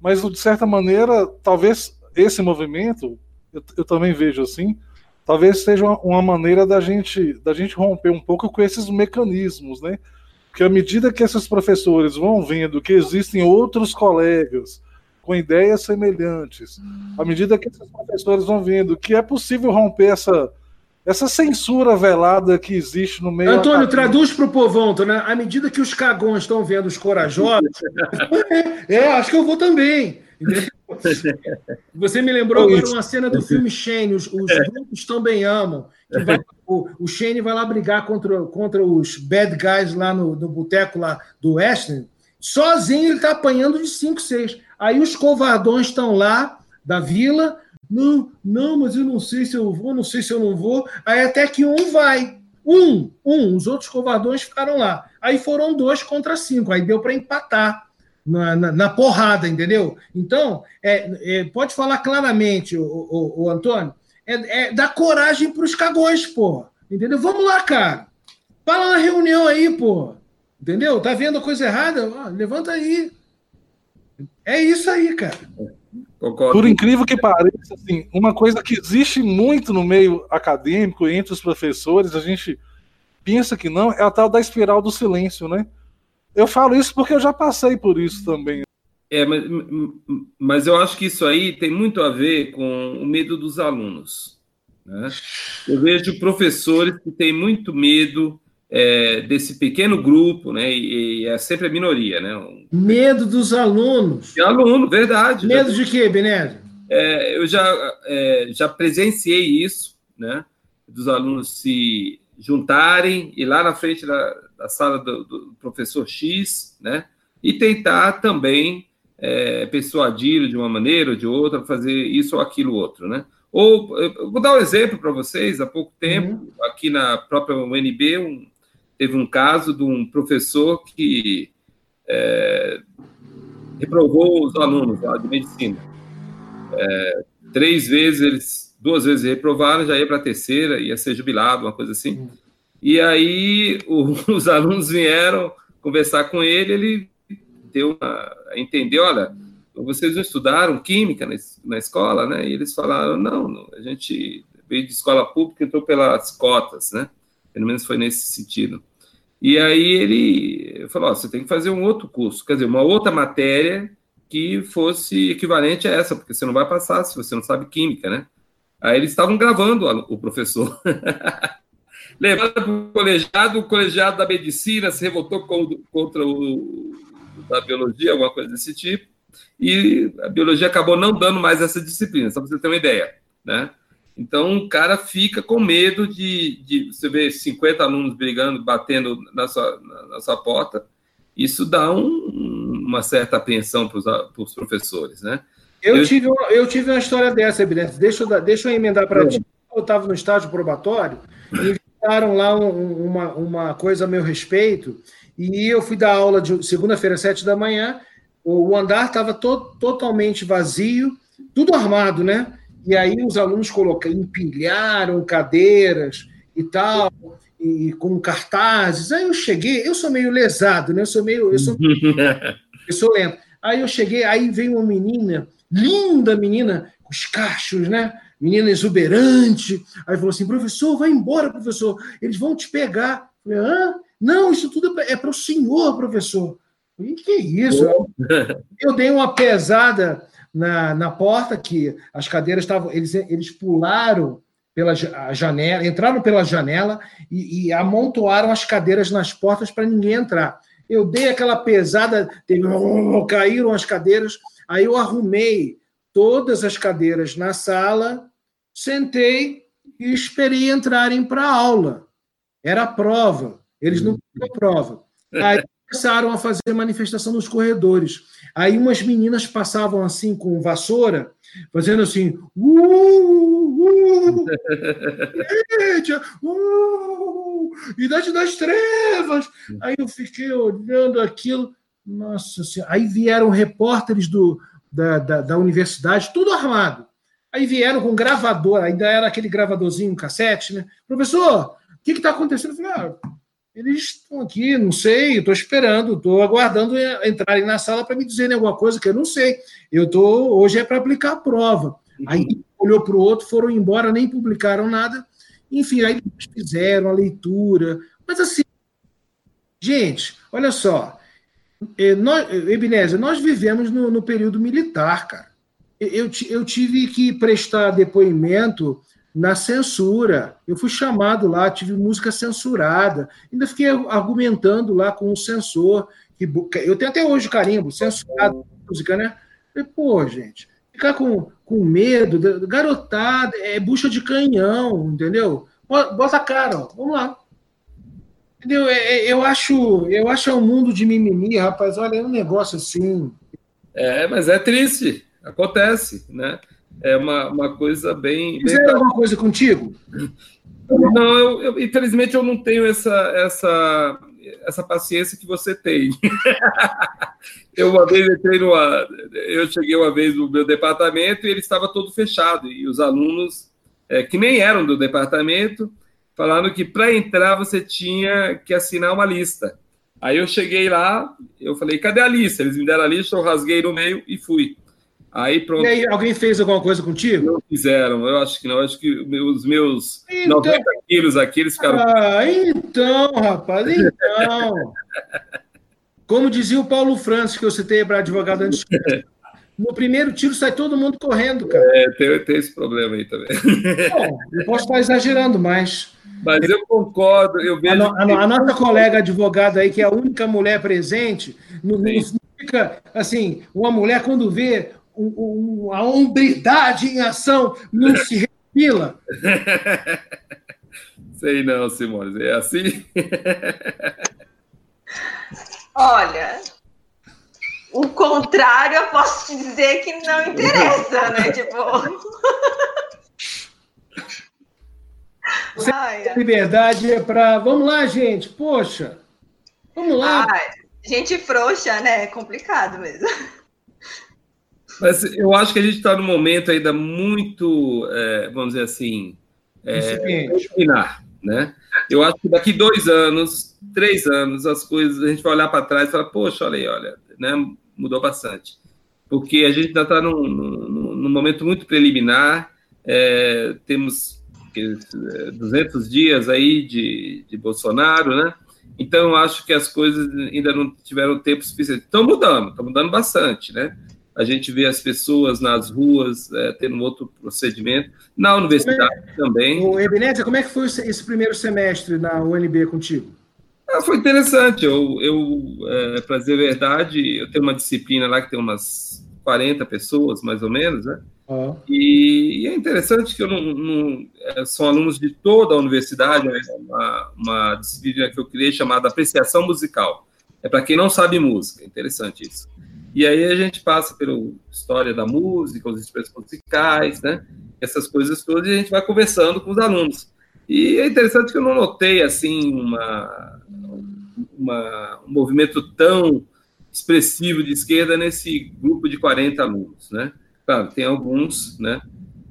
Mas de certa maneira, talvez esse movimento, eu, eu também vejo assim, talvez seja uma, uma, maneira da gente, da gente romper um pouco com esses mecanismos, né? Porque à medida que esses professores vão vendo que existem outros colegas com ideias semelhantes, à medida que esses professores vão vendo que é possível romper essa essa censura velada que existe no meio. Antônio, traduz para o povão, né? À medida que os cagões estão vendo os corajosos, é, [LAUGHS] é, acho que eu vou também. Você me lembrou agora uma cena do filme Shane, os, os grupos também amam. Vai, o, o Shane vai lá brigar contra, contra os bad guys lá no, no boteco lá do Western. Sozinho ele está apanhando de 5, 6. Aí os covardões estão lá da vila, não, não, mas eu não sei se eu vou, não sei se eu não vou. Aí até que um vai. Um, um, os outros covardões ficaram lá. Aí foram dois contra cinco. Aí deu para empatar na, na, na, porrada, entendeu? Então, é, é, pode falar claramente, o, o, o Antônio, é, é dar coragem para os cagões, pô. Entendeu? Vamos lá, cara. Fala na reunião aí, pô. Entendeu? Tá vendo a coisa errada? Ó, levanta aí. É isso aí, cara. Concordo. Por incrível que pareça, assim, uma coisa que existe muito no meio acadêmico, entre os professores, a gente pensa que não, é a tal da espiral do silêncio, né? Eu falo isso porque eu já passei por isso também. É, mas, mas eu acho que isso aí tem muito a ver com o medo dos alunos. Né? Eu vejo professores que têm muito medo é, desse pequeno grupo, né? E, e, é sempre a minoria, né? Medo dos alunos. De aluno, verdade. Medo de quê, Benésio? É, eu já, é, já presenciei isso, né? Dos alunos se juntarem e lá na frente da, da sala do, do, professor X, né? E tentar também é, persuadir de uma maneira ou de outra, fazer isso ou aquilo outro, né? Ou, vou dar um exemplo para vocês, há pouco tempo, uhum. aqui na própria UNB, um, teve um caso de um professor que é, reprovou os alunos lá de medicina. É, três vezes eles, duas vezes reprovaram, já ia para a terceira, ia ser jubilado, uma coisa assim. E aí o, [LAUGHS] os alunos vieram conversar com ele, ele deu uma, entendeu, olha, vocês não estudaram química na, na escola, né? E eles falaram, não, a gente veio de escola pública, entrou pelas cotas, né? Pelo menos foi nesse sentido. E aí ele falou: você tem que fazer um outro curso, quer dizer, uma outra matéria que fosse equivalente a essa, porque você não vai passar se você não sabe química, né? Aí eles estavam gravando o professor. [LAUGHS] Levaram para o colegiado, o colegiado da medicina se revoltou contra o da biologia, alguma coisa desse tipo, e a biologia acabou não dando mais essa disciplina, só para você ter uma ideia, né? Então, o cara fica com medo de, de você ver 50 alunos brigando, batendo na sua, na sua porta. Isso dá um, uma certa apreensão para os professores, né? Eu, eu, tive uma, eu tive uma história dessa, Evidente. Deixa, eu, deixa eu emendar para ti. Eu estava no estágio probatório e inventaram lá um, uma, uma coisa a meu respeito e eu fui dar aula de segunda-feira, sete da manhã. O andar estava to, totalmente vazio, tudo armado, né? E aí os alunos colocaram, empilharam cadeiras e tal, e com cartazes. Aí eu cheguei, eu sou meio lesado, né? Eu sou meio, eu sou, [LAUGHS] eu sou lento. Aí eu cheguei, aí veio uma menina, linda menina, com os cachos, né? Menina exuberante. Aí falou assim: professor, vai embora, professor, eles vão te pegar. Eu falei, hã? Não, isso tudo é para o senhor, professor. E que isso? Eu dei uma pesada na, na porta que as cadeiras estavam. Eles, eles pularam pela janela, entraram pela janela e, e amontoaram as cadeiras nas portas para ninguém entrar. Eu dei aquela pesada, teve, caíram as cadeiras, aí eu arrumei todas as cadeiras na sala, sentei e esperei entrarem para a aula. Era a prova, eles não tinham prova. Aí começaram a fazer manifestação nos corredores. Aí umas meninas passavam assim com vassoura, fazendo assim, uh, uh, uh, idade das trevas. Aí eu fiquei olhando aquilo, nossa senhora. Aí vieram repórteres do, da, da, da universidade, tudo armado. Aí vieram com gravador, ainda era aquele gravadorzinho cassete, né? Professor, o que está acontecendo? Eu falei, ah, eles estão aqui, não sei, estou esperando, estou aguardando entrarem na sala para me dizerem alguma coisa que eu não sei. Eu tô hoje é para aplicar a prova. Uhum. Aí olhou para o outro, foram embora, nem publicaram nada. Enfim, aí fizeram a leitura. Mas assim, gente, olha só, é, nós, Ebenezer, nós vivemos no, no período militar, cara. Eu, eu tive que prestar depoimento na censura. Eu fui chamado lá, tive música censurada. Ainda fiquei argumentando lá com o censor. Que, eu tenho até hoje carimbo, censurado música, né? Falei, pô, gente, ficar com, com medo, garotada, é bucha de canhão, entendeu? Bota a cara, ó, vamos lá. Entendeu? É, é, eu acho, eu acho um mundo de mimimi, rapaz. Olha, é um negócio assim. É, mas é triste, acontece, né? É uma, uma coisa bem. Fizeram bem... alguma coisa contigo? Não, eu, eu, infelizmente eu não tenho essa, essa, essa paciência que você tem. [LAUGHS] eu uma vez entrei numa. Eu cheguei uma vez no meu departamento e ele estava todo fechado. E os alunos, é, que nem eram do departamento, falaram que para entrar você tinha que assinar uma lista. Aí eu cheguei lá, eu falei, cadê a lista? Eles me deram a lista, eu rasguei no meio e fui. Aí pronto. E aí, alguém fez alguma coisa contigo? Não fizeram, eu acho que não. Eu acho que os meus então... 90 quilos aqui, eles ficaram. Ah, então, rapaz, então. [LAUGHS] Como dizia o Paulo Francis, que eu citei para advogado antes. [LAUGHS] No primeiro tiro sai todo mundo correndo, cara. É, tem, tem esse problema aí também. Bom, eu posso estar exagerando, mas. Mas eu concordo, eu vejo. A, a, a nossa colega advogada aí, que é a única mulher presente, não, não fica assim, uma mulher quando vê o, o, a hombridade em ação não se repila. [LAUGHS] Sei não, Simone, é assim? [LAUGHS] Olha, o contrário eu posso te dizer que não interessa, né? [LAUGHS] Tipo. Ai, liberdade é para. Vamos lá, gente. Poxa. Vamos lá. Ai, gente frouxa, né? É complicado mesmo. Mas eu acho que a gente está num momento ainda muito, é, vamos dizer assim, é, disciplinar, né? Eu acho que daqui dois anos, três anos, as coisas, a gente vai olhar para trás e falar, poxa, olha aí, olha, né? Mudou bastante. Porque a gente ainda está num, num, num, momento muito preliminar, é, temos 200 dias aí de, de Bolsonaro, né? Então, eu acho que as coisas ainda não tiveram tempo suficiente. Estão mudando, estão mudando bastante, né? A gente vê as pessoas nas ruas é, tendo outro procedimento. Na universidade é, também. O Ebenezer, como é que foi esse primeiro semestre na UNB contigo? Ah, foi interessante. Eu, eu é, para dizer a verdade, eu tenho uma disciplina lá que tem umas 40 pessoas, mais ou menos, né? Ah. E, e, é interessante que eu não, não, é, são alunos de toda a universidade, né? uma, uma disciplina que eu criei chamada Apreciação Musical. É para quem não sabe música, interessante isso. E aí a gente passa pela história da música, os instrumentos musicais, né? Essas coisas todas, e a gente vai conversando com os alunos. E é interessante que eu não notei, assim, uma, uma, um movimento tão expressivo de esquerda nesse grupo de 40 alunos, né? Claro, tem alguns, né?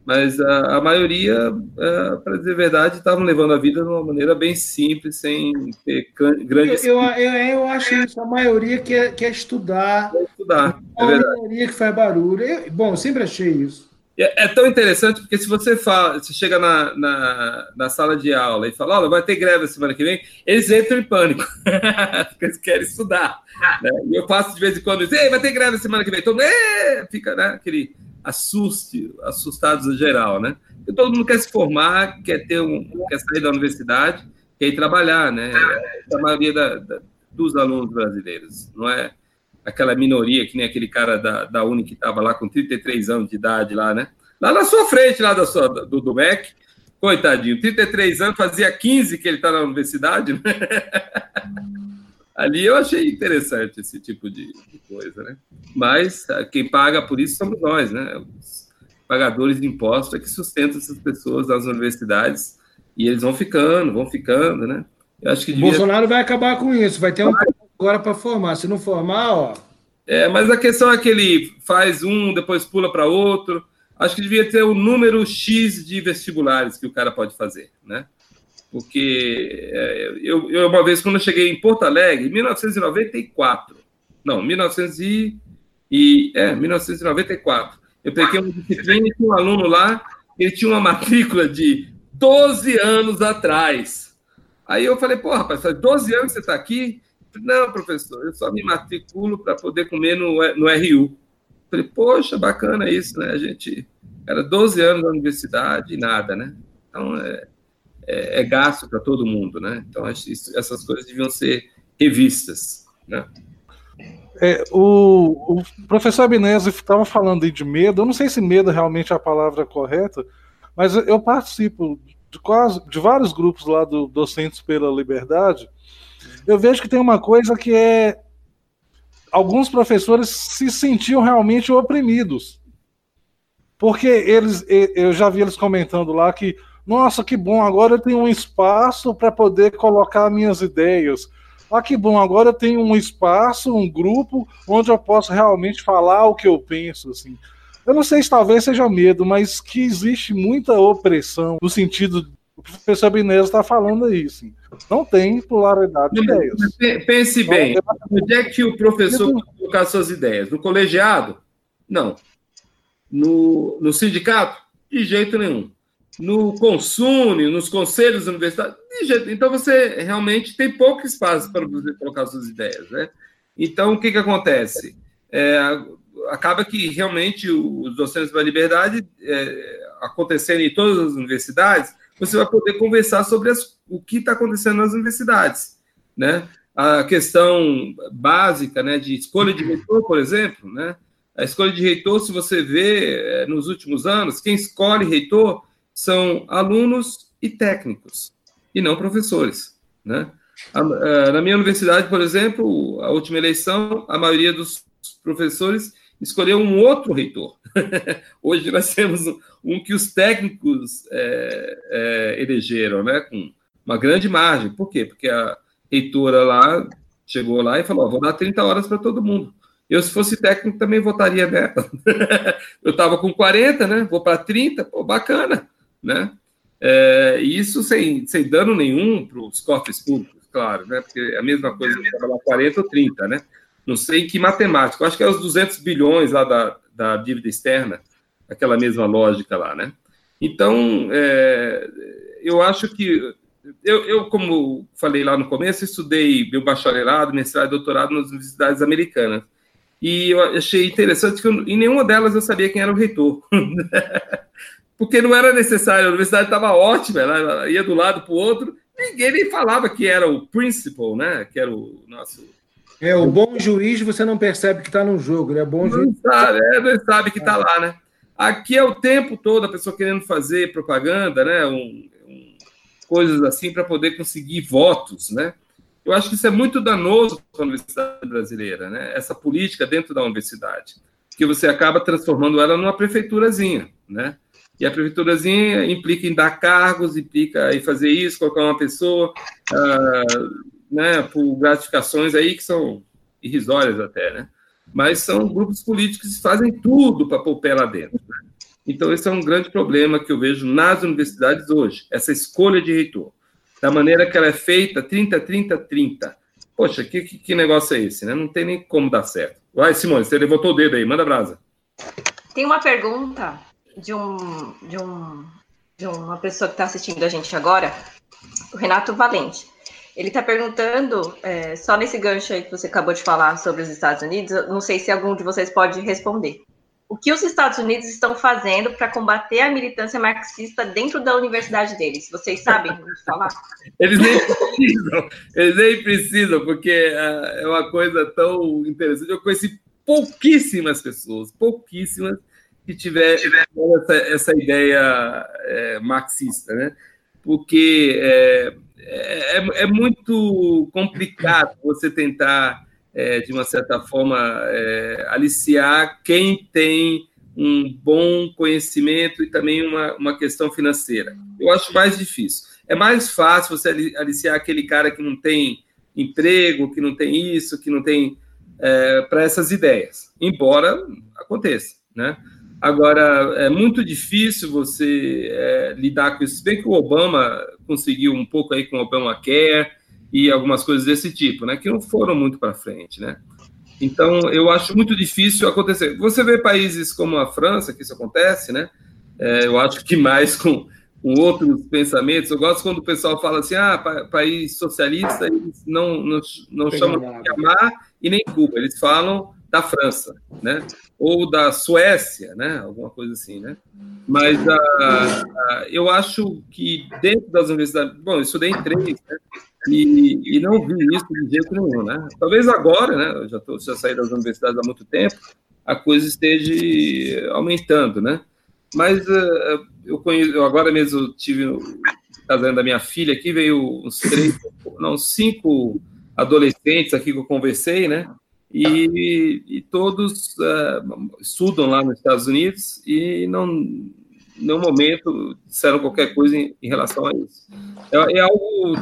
Mas a, a maioria, é, para dizer a verdade, estavam levando a vida de uma maneira bem simples, sem ter grandes. Eu, eu, eu, acho isso, a maioria quer, quer estudar. Quer estudar, é a maioria que faz barulho. Eu, bom, eu sempre achei isso. É, é, tão interessante porque se você fala, você chega na, na, na, sala de aula e fala, olha, vai ter greve semana que vem, eles entram em pânico, [LAUGHS] porque eles querem estudar. Né? E eu faço de vez em quando, Ei, vai ter greve semana que vem, então, fica né, aquele assuste, assustados em geral, né? Porque todo mundo quer se formar, quer ter um, quer sair da universidade, quer ir trabalhar, né? É a maioria da, da, dos alunos brasileiros, não é? aquela minoria, que nem aquele cara da, da Uni que estava lá com 33 anos de idade lá, né? Lá na sua frente, lá da sua, do, do MEC, coitadinho, 33 anos, fazia 15 que ele está na universidade, né? [LAUGHS] Ali eu achei interessante esse tipo de, de, coisa, né? Mas ah, quem paga por isso somos nós, né? Os pagadores de impostos é que sustentam essas pessoas nas universidades e eles vão ficando, vão ficando, né? Eu acho que devia... Bolsonaro vai acabar com isso, vai ter um agora para formar. Se não formar, ó. É, mas a questão é que ele faz um, depois pula para outro. Acho que devia ter o um número X de vestibulares que o cara pode fazer, né? Porque é, eu, eu, uma vez, quando eu cheguei em Porto Alegre, em 1994, não, 1900 e, e, é, 1994, eu peguei uma disciplina e tinha um aluno lá, ele tinha uma [LAUGHS] matrícula de 12 anos atrás. Aí eu falei, pô, rapaz, faz 12 anos que você está aqui, não, professor, eu só me matriculo para poder comer no, no RU. Falei, poxa, bacana isso, né? A gente era 12 anos na universidade e nada, né? Então, é, é, é gasto para todo mundo, né? Então, isso, essas coisas deviam ser revistas, né? É, o, o, professor Abinese estava falando de medo, eu não sei se medo realmente é a palavra correta, mas eu participo de quase de vários grupos lá do Docentes pela Liberdade, eu vejo que tem uma coisa que é. Alguns professores se sentiam realmente oprimidos. Porque eles, eu já vi eles comentando lá que, nossa, que bom, agora eu tenho um espaço para poder colocar minhas ideias. Ah, que bom, agora eu tenho um espaço, um grupo, onde eu posso realmente falar o que eu penso, assim. Eu não sei se talvez seja medo, mas que existe muita opressão no sentido o professor Binez está falando isso. Não tem pluralidade de ideias. Pense bem, onde é que o professor pode colocar suas ideias? No colegiado? Não. No, no sindicato? De jeito nenhum. No consune, nos conselhos universitários? Então, você realmente tem pouco espaço para você colocar suas ideias. Né? Então, o que, que acontece? É, acaba que realmente os docentes da liberdade é, acontecendo em todas as universidades você vai poder conversar sobre as, o que está acontecendo nas universidades, né? A questão básica, né, de escolha de reitor, por exemplo, né? A escolha de reitor, se você vê eh, nos últimos anos, quem escolhe reitor são alunos e técnicos, e não professores, né? Eh, na minha universidade, por exemplo, a última eleição, a maioria dos professores escolheu um outro reitor. [LAUGHS] Hoje nós temos um que os técnicos é, é, elegeram, né, com uma grande margem. Por quê? Porque a reitora lá chegou lá e falou: vou dar 30 horas para todo mundo. Eu, se fosse técnico, também votaria nela. [LAUGHS] eu estava com 40, né? Vou para 30, pô, bacana, né? É, isso sem, sem dano nenhum para os cofres públicos, claro, né? Porque é a mesma coisa que trabalhar 40 ou 30, né? Não sei que matemática, acho que é os 200 bilhões lá da, da dívida externa, aquela mesma lógica lá, né? Então, é, eu acho que eu, eu, como falei lá no começo, estudei meu bacharelado, mestrado e doutorado nas universidades americanas. E eu achei interessante que eu, em nenhuma delas eu sabia quem era o reitor. [LAUGHS] Porque não era necessário, a universidade estava ótima, ela ia do lado para o outro, ninguém nem falava que era o principal, né? Que era o nosso. É, o bom juiz você não percebe que está no jogo, né? Bom não juiz. Sabe, é, não sabe que está lá, né? Aqui é o tempo todo a pessoa querendo fazer propaganda, né? Um, um, coisas assim para poder conseguir votos, né? Eu acho que isso é muito danoso para a universidade brasileira, né? Essa política dentro da universidade, que você acaba transformando ela numa prefeiturazinha, né? E a prefeiturazinha implica em dar cargos, implica em fazer isso, colocar uma pessoa, uh, né? Por gratificações aí que são irrisórias até, né? Mas são grupos políticos que fazem tudo para pôr pé lá dentro. Né? Então, esse é um grande problema que eu vejo nas universidades hoje, essa escolha de reitor da maneira que ela é feita, 30, 30, 30. Poxa, que, que, que, negócio é esse, né? Não tem nem como dar certo. Vai, Simone, você levantou o dedo aí, manda brasa. Tem uma pergunta de um, de um de uma pessoa que está assistindo a gente agora, o Renato Valente. Ele está perguntando, é, só nesse gancho aí que você acabou de falar sobre os Estados Unidos, não sei se algum de vocês pode responder o que os Estados Unidos estão fazendo para combater a militância marxista dentro da universidade deles? Vocês sabem falar? [LAUGHS] Eles nem precisam, eles nem precisam, porque é, é uma coisa tão interessante. Eu conheci pouquíssimas pessoas, pouquíssimas, que tiveram essa, essa ideia é, marxista, né? Porque é, é, é muito complicado você tentar é, de uma certa forma, é, aliciar quem tem um bom conhecimento e também uma, uma questão financeira. Eu acho mais difícil. É mais fácil você aliciar aquele cara que não tem emprego, que não tem isso, que não tem é, para essas ideias, embora aconteça, né? Agora, é muito difícil você é, lidar com isso. Se bem que o Obama conseguiu um pouco aí com o Obamacare, e algumas coisas desse tipo, né, que não foram muito para frente, né? Então, eu acho muito difícil acontecer. Você vê países como a França, que isso acontece, né? É, eu acho que mais com, com, outros pensamentos. Eu gosto quando o pessoal fala assim, ah, pa país socialista, eles não, não, não chamam de Amar e nem Cuba, eles falam da França, né? Ou da Suécia, né? Alguma coisa assim, né? Mas uh, uh, eu acho que dentro das universidades, bom, eu estudei em três, né? E, e, não vi isso de jeito nenhum, né? Talvez agora, né? Eu já, tô, já saí das universidades há muito tempo, a coisa esteja aumentando, né? Mas uh, eu conheço, eu agora mesmo tive o casamento da minha filha aqui, veio uns três, não, cinco adolescentes aqui que eu conversei, né? E, e todos uh, estudam lá nos Estados Unidos e não, nenhum momento disseram qualquer coisa em, em relação a isso. É, é algo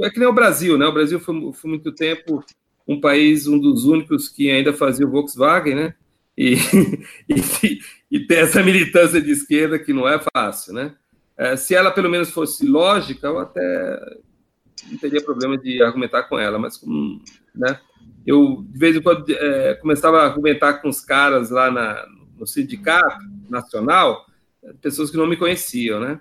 é que nem o Brasil, né? O Brasil foi, foi, muito tempo um país, um dos únicos que ainda fazia o Volkswagen, né? E, [LAUGHS] e, e tem essa militância de esquerda que não é fácil, né? É, se ela pelo menos fosse lógica, eu até não teria problema de argumentar com ela, mas como, né? Eu de vez em quando é, começava a argumentar com os caras lá na, no sindicato nacional, pessoas que não me conheciam, né?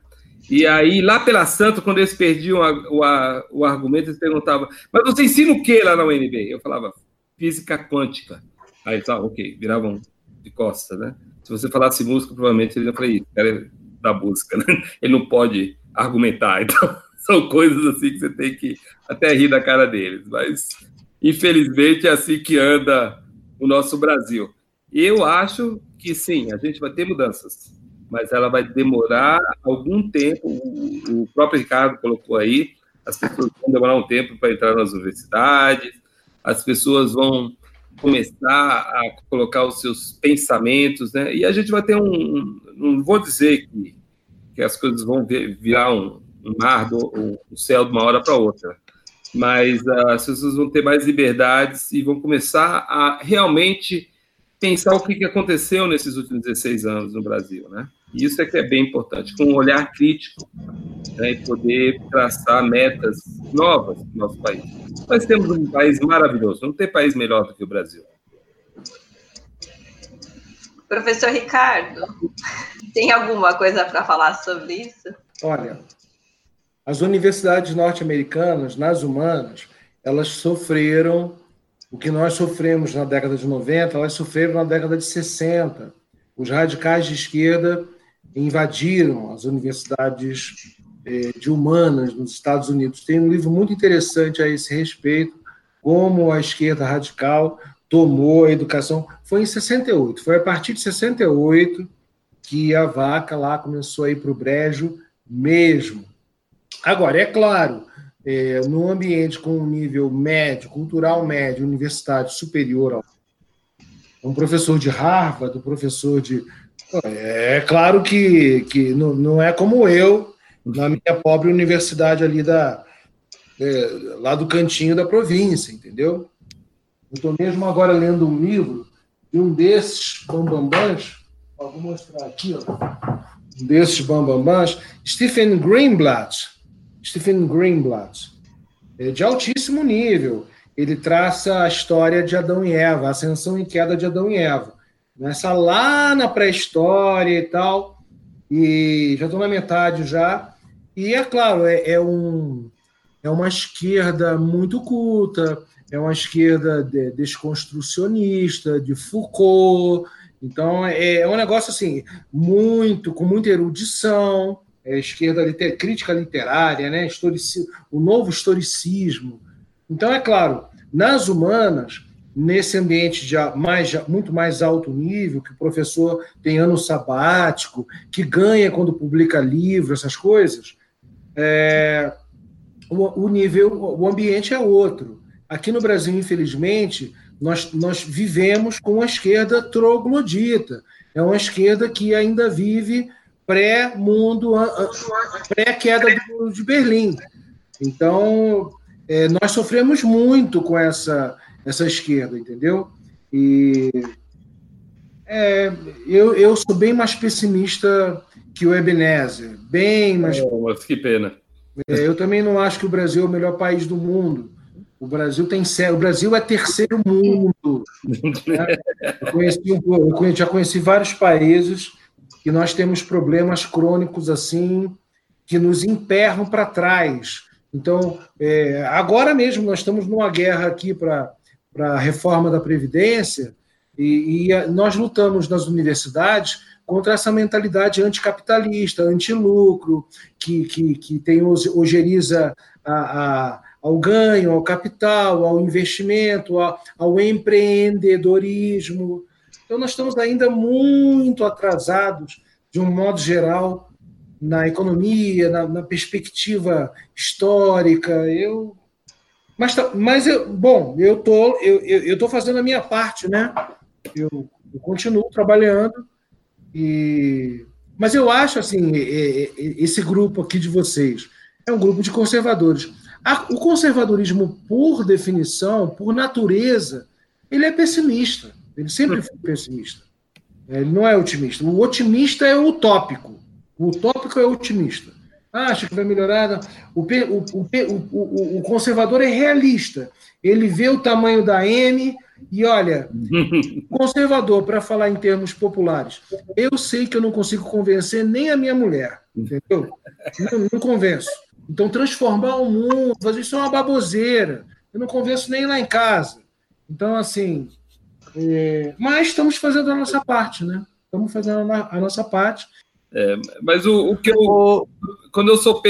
E aí, lá pela Santo, quando eles perdiam a, o, a, o argumento, eles perguntavam, mas você ensina o que lá na UNB? Eu falava, física quântica. Aí, tá, ok, viravam de costa, né? Se você falasse música, provavelmente eles iam falar, isso, cara é da música, né? [LAUGHS] Ele não pode argumentar. [LAUGHS] Então, são coisas assim que você tem que até rir da cara deles. Mas, infelizmente, é assim que anda o nosso Brasil. Eu acho que sim, a gente vai ter mudanças mas ela vai demorar algum tempo. O, próprio Ricardo colocou aí, as pessoas vão demorar um tempo para entrar nas universidades, as pessoas vão começar a colocar os seus pensamentos, né? E a gente vai ter um, não vou dizer que, que as coisas vão virar um, mar do um céu de uma hora para outra, mas uh, as pessoas vão ter mais liberdades e vão começar a realmente pensar o que, que aconteceu nesses últimos 16 anos no Brasil, né? E isso é que é bem importante, com um olhar crítico né, e poder traçar metas novas no nosso país. Nós temos um país maravilhoso, não tem país melhor do que o Brasil. Professor Ricardo, tem alguma coisa para falar sobre isso? Olha, as universidades norte-americanas, nas humanas, elas sofreram o que nós sofremos na década de 90, elas sofreram na década de 60. Os radicais de esquerda invadiram as universidades eh, de humanas nos Estados Unidos. Tem um livro muito interessante a esse respeito, como a esquerda radical tomou a educação. Foi em 68, foi a partir de 68 que a vaca lá começou a ir para o brejo mesmo. Agora, é claro, é, num ambiente com um nível médio, cultural médio, universitário superior um professor de Harvard, um professor de. É claro que, que não, não é como eu, na minha pobre universidade ali da, é, lá do cantinho da província, entendeu? Eu estou mesmo agora lendo um livro de um desses bambambãs, vou mostrar aqui, ó, um desses bambambãs, Stephen Greenblatt, Stephen Greenblatt, é de altíssimo nível. Ele traça a história de Adão e Eva, a ascensão e queda de Adão e Eva. Nessa lá na pré-história e tal, e já estou na metade já. E é claro, é, é, um, é uma esquerda muito culta, é uma esquerda de, desconstrucionista, de Foucault. Então, é, é um negócio assim, muito, com muita erudição, é, esquerda liter, crítica literária, né? o novo historicismo. Então, é claro, nas humanas, nesse ambiente de mais, muito mais alto nível, que o professor tem ano sabático, que ganha quando publica livro, essas coisas, é, o, o nível, o ambiente é outro. Aqui no Brasil, infelizmente, nós, nós vivemos com uma esquerda troglodita. É uma esquerda que ainda vive pré-mundo, pré-queda de Berlim. Então, é, nós sofremos muito com essa, essa esquerda, entendeu? E é, eu, eu sou bem mais pessimista que o Ebenezer, bem mais. Oh, mas que pena. É, eu também não acho que o Brasil é o melhor país do mundo. O Brasil tem o Brasil é terceiro mundo. Né? [LAUGHS] Eu, conheci, eu já conheci vários países que nós temos problemas crônicos assim que nos emperram para trás. Então, é, agora mesmo nós estamos numa guerra aqui para a reforma da Previdência e, e, nós lutamos nas universidades contra essa mentalidade anticapitalista, antilucro, que, que, que tem ojeriza a, a, ao ganho, ao capital, ao investimento, ao empreendedorismo. Então, nós estamos ainda muito atrasados, de um modo geral, na economia, na, na perspectiva histórica. Eu, mas, tá, mas eu, bom, eu tô, eu, eu, eu tô fazendo a minha parte, né? Eu, eu continuo trabalhando e, mas eu acho assim, esse grupo aqui de vocês é um grupo de conservadores. O conservadorismo, por definição, por natureza, ele é pessimista. Ele sempre foi pessimista. Ele não é otimista. O otimista é o utópico. O utópico é otimista. Acha que vai melhorar. O, o, o, o, conservador é realista. Ele vê o tamanho da M e olha, [LAUGHS] conservador, para falar em termos populares, eu sei que eu não consigo convencer nem a minha mulher. Entendeu? Não, não convenço. Então, transformar o mundo, fazer isso é uma baboseira. Eu não convenço nem lá em casa. Então, assim, é, mas estamos fazendo a nossa parte, né? Estamos fazendo a, a nossa parte. É, mas o, o, que eu. Quando eu sou.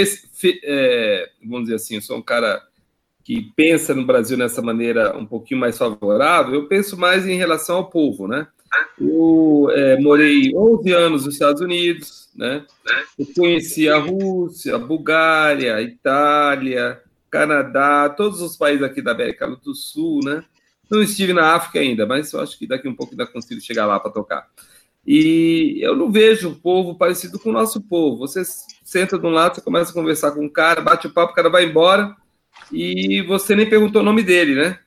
É, vamos dizer assim, eu sou um cara que pensa no Brasil nessa maneira um pouquinho mais favorável, eu penso mais em relação ao povo, né? Eu é, morei 11 anos nos Estados Unidos, né? Eu conheci a Rússia, a Bulgária, a Itália, Canadá, todos os países aqui da América do Sul, né? Não estive na África ainda, mas eu acho que daqui um pouco ainda consigo chegar lá para tocar. E eu não vejo um povo parecido com o nosso povo. Você senta de um lado, você começa a conversar com um cara, bate o papo, o cara vai embora, e você nem perguntou o nome dele, né?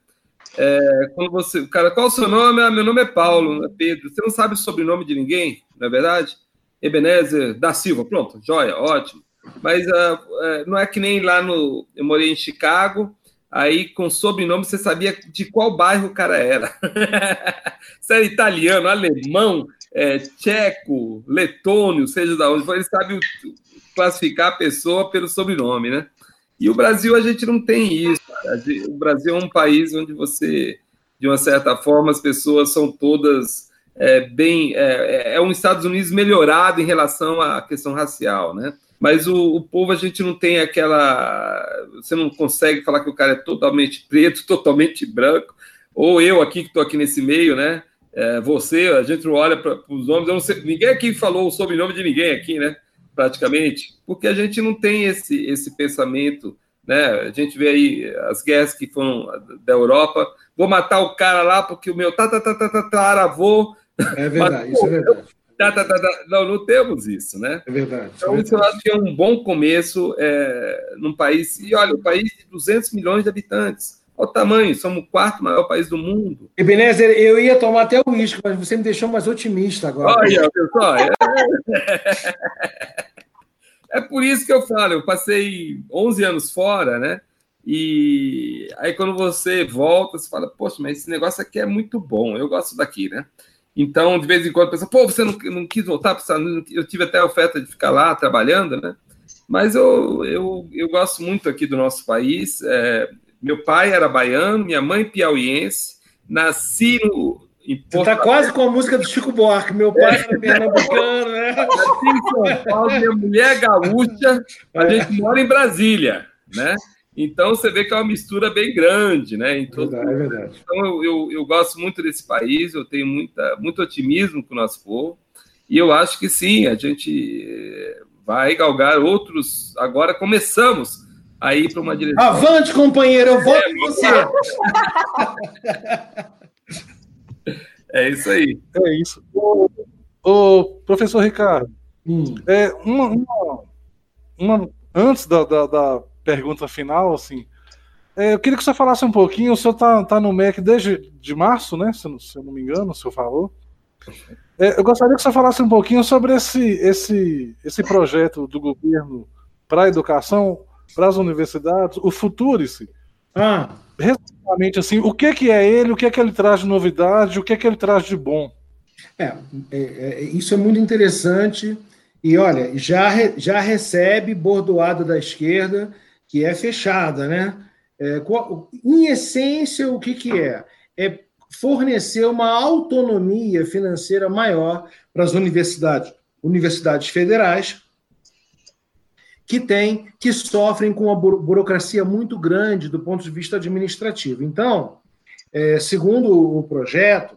É, quando você, o cara, qual o seu nome? Ah, meu nome é Paulo, é Pedro. Você não sabe o sobrenome de ninguém, não é verdade? Ebenezer da Silva, pronto, joia, ótimo. Mas uh, uh, não é que nem lá no. Eu morei em Chicago, aí com sobrenome você sabia de qual bairro o cara era. [LAUGHS] Se era italiano, alemão, é, tcheco, letônio, seja da onde for, ele sabe classificar a pessoa pelo sobrenome, né? E o Brasil, a gente não tem isso. O Brasil é um país onde você, de uma certa forma, as pessoas são todas é, bem. É, é, um Estados Unidos melhorado em relação à questão racial, né? Mas o, o, povo, a gente não tem aquela. Você não consegue falar que o cara é totalmente preto, [LAUGHS] totalmente branco. Ou eu aqui, que estou aqui nesse meio, né? É, você, a gente não olha para os nomes. Sei, ninguém aqui falou o sobrenome de ninguém aqui, né? Praticamente, porque a gente não tem esse, esse pensamento né? A gente vê aí as guerras que foram da Europa. Vou matar o cara lá porque o meu tataravô. É verdade, isso é verdade. Não, não temos isso, né? É verdade. Então, isso eu acho que é um bom começo é, num país. E olha, um país de 200 milhões de habitantes. Olha o tamanho, somos o quarto maior país do mundo. Ebenezer, eu ia tomar até o uísque, mas você me deixou mais otimista agora. Olha, pessoal. É... É por isso que eu falo, eu passei 11 anos fora, né? E aí quando você volta, você fala, poxa, mas esse negócio aqui é muito bom, eu gosto daqui, né? Então, de vez em quando, pensa, pô, você não, não quis voltar para Eu tive até a oferta de ficar lá trabalhando, né? Mas eu, eu, eu gosto muito aqui do nosso país. É, meu pai era baiano, minha mãe piauiense. Nasci no, você está quase com a música do Chico Buarque. Meu pai era pernambucano, né? [LAUGHS] Aqui em São Paulo, minha mulher é gaúcha, a é. gente mora em Brasília, né? Então você vê que é uma mistura bem grande, né? Então, é verdade. Então eu, eu, eu, gosto muito desse país, eu tenho muita, muito otimismo com o nosso povo, e eu acho que sim, a gente eh, vai galgar outros. Agora começamos a ir para uma direção. Avante, companheiro, eu voto é, em você. [LAUGHS] É isso aí. É isso. Ô, ô professor Ricardo, hum. é, uma, uma, uma, antes da, da, da, pergunta final, assim, é, eu queria que você falasse um pouquinho. O senhor está tá no MEC desde de março, né? Se, se eu não me engano, o senhor falou. É, eu gostaria que você falasse um pouquinho sobre esse, esse, esse projeto do governo para a educação, para as universidades, o Futurice. Ah resumidamente assim, o que, que é ele, o que, que ele traz de novidade, o que, que ele traz de bom? É, é, é isso é muito interessante. E olha, já, re, já recebe bordoado da esquerda, que é fechada, né? É, em essência, o que, que é? É fornecer uma autonomia financeira maior para as universidades, universidades federais, que tem, que sofrem com uma burocracia muito grande do ponto de vista administrativo. Então, é, segundo o projeto,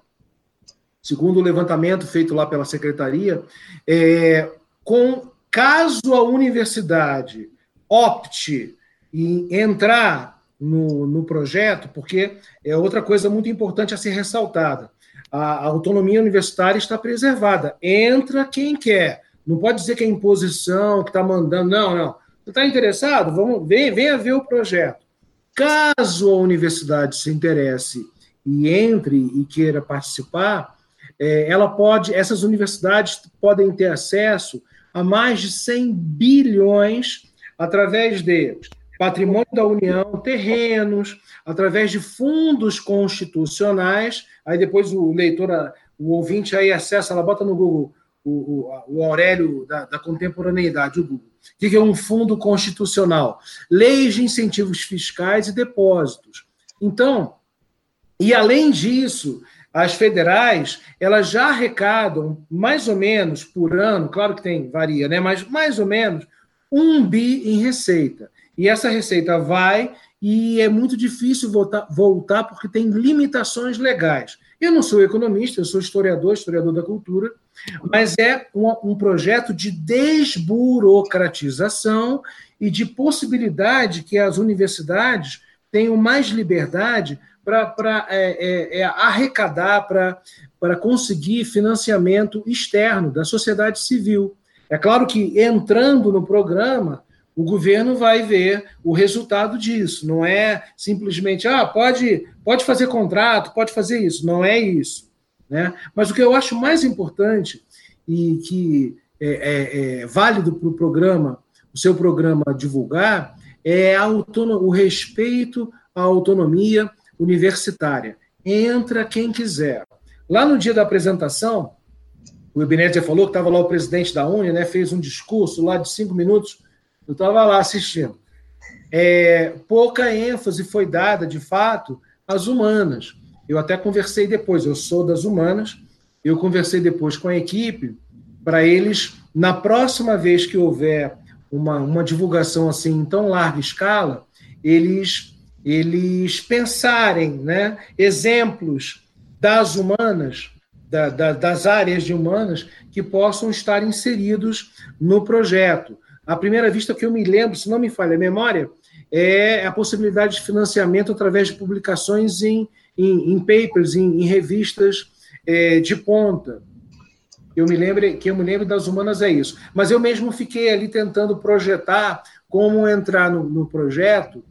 segundo o levantamento feito lá pela secretaria, é, com caso a universidade opte em entrar no, no projeto, porque é outra coisa muito importante a ser ressaltada. A, a autonomia universitária está preservada. Entra quem quer. Não pode dizer que é imposição, que está mandando. Não, não. Você está interessado? Vamos, vem, venha ver o projeto. Caso a universidade se interesse e entre e queira participar, é, ela pode, essas universidades podem ter acesso a mais de 100 bilhões através de patrimônio da União, terrenos, através de fundos constitucionais. Aí depois o leitor, o ouvinte aí acessa, ela bota no Google o, o, Aurélio da, da, contemporaneidade, o Google. O que é um fundo constitucional? Leis de incentivos fiscais e depósitos. Então, e além disso, as federais, elas já arrecadam mais ou menos por ano, claro que tem, varia, né? Mas mais ou menos um bi em receita. E essa receita vai e é muito difícil voltar, voltar porque tem limitações legais. Eu não sou economista, eu sou historiador, historiador da cultura, mas é um, um projeto de desburocratização e de possibilidade que as universidades tenham mais liberdade para é, é, é, arrecadar, para conseguir financiamento externo da sociedade civil. É claro que entrando no programa, o governo vai ver o resultado disso. Não é simplesmente, ah, pode, pode fazer contrato, pode fazer isso. Não é isso. Né? Mas o que eu acho mais importante e que é, é, é válido para o programa, o seu programa divulgar, é o respeito à autonomia universitária. Entra quem quiser. Lá no dia da apresentação, o Ebenezer falou que estava lá o presidente da Uni, né, fez um discurso lá de cinco minutos, eu estava lá assistindo. É, pouca ênfase foi dada, de fato, às humanas. Eu até conversei depois, eu sou das humanas, eu conversei depois com a equipe para eles, na próxima vez que houver uma, uma divulgação assim em tão larga escala, eles, eles pensarem né, exemplos das humanas, da, da, das áreas de humanas, que possam estar inseridos no projeto. À primeira vista que eu me lembro, se não me falha a memória, é a possibilidade de financiamento através de publicações em, em, em papers, em, em revistas é, de ponta. Eu me lembro que eu me lembro das humanas é isso. Mas eu mesmo fiquei ali tentando projetar como entrar no, no projeto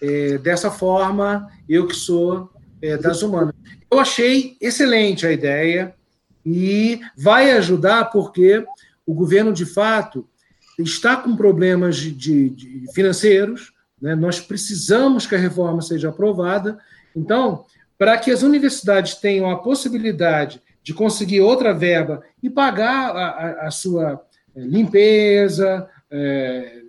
é, dessa forma, eu que sou é, das humanas. Eu achei excelente a ideia e vai ajudar porque o governo, de fato, está com problemas de, de, financeiros, né? nós precisamos que a reforma seja aprovada. Então, para que as universidades tenham a possibilidade de conseguir outra verba e pagar a, a, a sua eh, limpeza, é,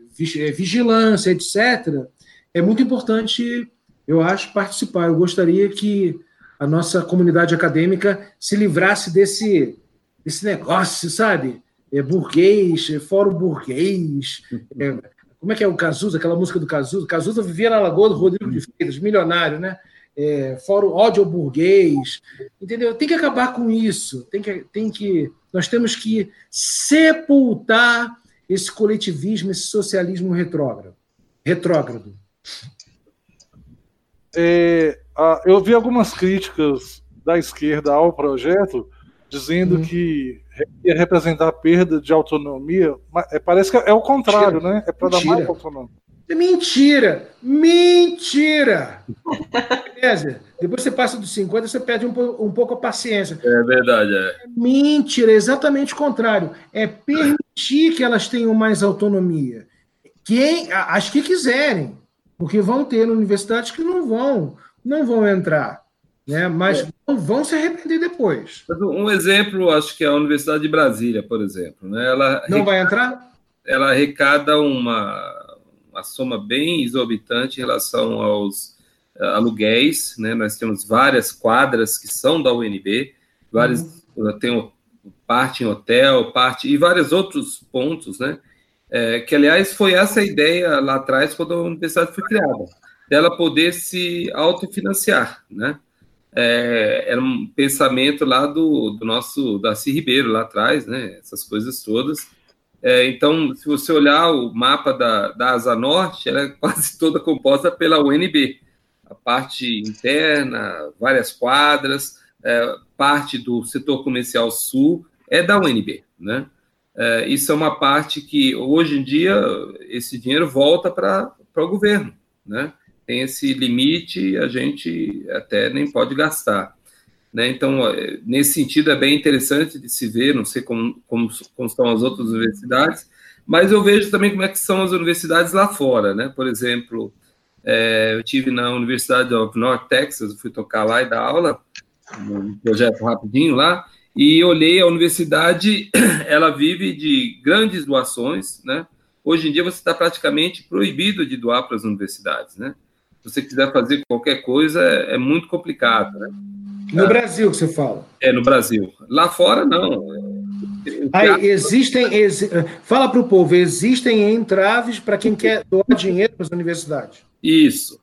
vigilância, etc., é muito importante, eu acho, participar. Eu gostaria que a nossa comunidade acadêmica se livrasse desse, desse negócio, sabe? É, burguês, é, fórum burguês. É, como é que é o Cazuza, aquela música do Cazuza? Cazuza vivia na Lagoa do Rodrigo de Freitas, milionário, né? É, fórum ódio burguês, entendeu? Tem que acabar com isso. Tem que, tem que, nós temos que sepultar esse coletivismo, esse socialismo retrógrado. retrógrado. É, eu vi algumas críticas da esquerda ao projeto dizendo hum. que ia representar a perda de autonomia, mas é, parece que é o contrário, Mentira. né? É para dar mais autonomia. Mentira! Mentira! [LAUGHS] Beleza? Depois você passa dos 50, você perde um, um pouco a paciência. É verdade, é. Mentira, é exatamente o contrário. É permitir que elas tenham mais autonomia. Quem, as que quiserem. Porque vão ter universidades que não vão, não vão entrar né? mas é. vão se arrepender depois. Um exemplo, acho que é a Universidade de Brasília, por exemplo. Né? Ela não vai entrar? Ela arrecada uma, uma soma bem exorbitante em relação aos uh, aluguéis. Né? Nós temos várias quadras que são da UNB, várias, uhum. tem parte em hotel, parte e vários outros pontos, né? É, que aliás foi essa a ideia lá atrás quando a universidade foi criada, dela poder se autofinanciar, né? É, era um pensamento lá do, do nosso Darcy Ribeiro, lá atrás, né? Essas coisas todas. É, então, se você olhar o mapa da, da Asa Norte, ela é [LAUGHS] quase toda composta pela UNB. A parte interna, várias quadras, é, parte do setor comercial sul é da UNB, né? É, isso é uma parte que, hoje em dia, esse dinheiro volta para o governo, né? Tem esse limite, a gente até nem pode gastar. Né? Então, nesse sentido, é bem interessante de se ver, não sei como, como, como estão as outras universidades, mas eu vejo também como é que são as universidades lá fora, né? Por exemplo, é, eu tive na Universidade of North Texas, fui tocar lá e dar aula, um projeto rapidinho lá, e olhei a universidade, [CLEARS THROAT] ela vive de grandes doações, né? Hoje em dia você está praticamente proibido de doar para as universidades, né? Se você quiser fazer qualquer coisa, é, é muito complicado, né? No Brasil que você fala? É, no Brasil. Lá fora, não. Aí, existem. Exi... Fala para o povo, existem entraves para quem quer doar dinheiro para as universidades. Isso.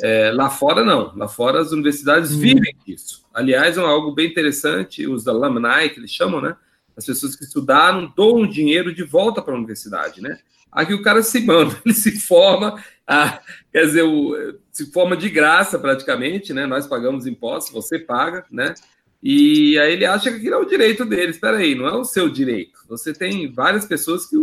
É, lá fora, não. Lá fora, as universidades hum. vivem disso. Aliás, é algo bem interessante, os alumni, que eles chamam, né? As pessoas que estudaram doam dinheiro de volta para a universidade, né? Aqui o cara se manda, [LAUGHS] ele se forma, ah, quer dizer, o, se forma de graça praticamente, né? Nós pagamos impostos, você paga, né? E aí ele acha que aquilo é o direito dele. Espera aí, não é o seu direito. Você tem várias pessoas que,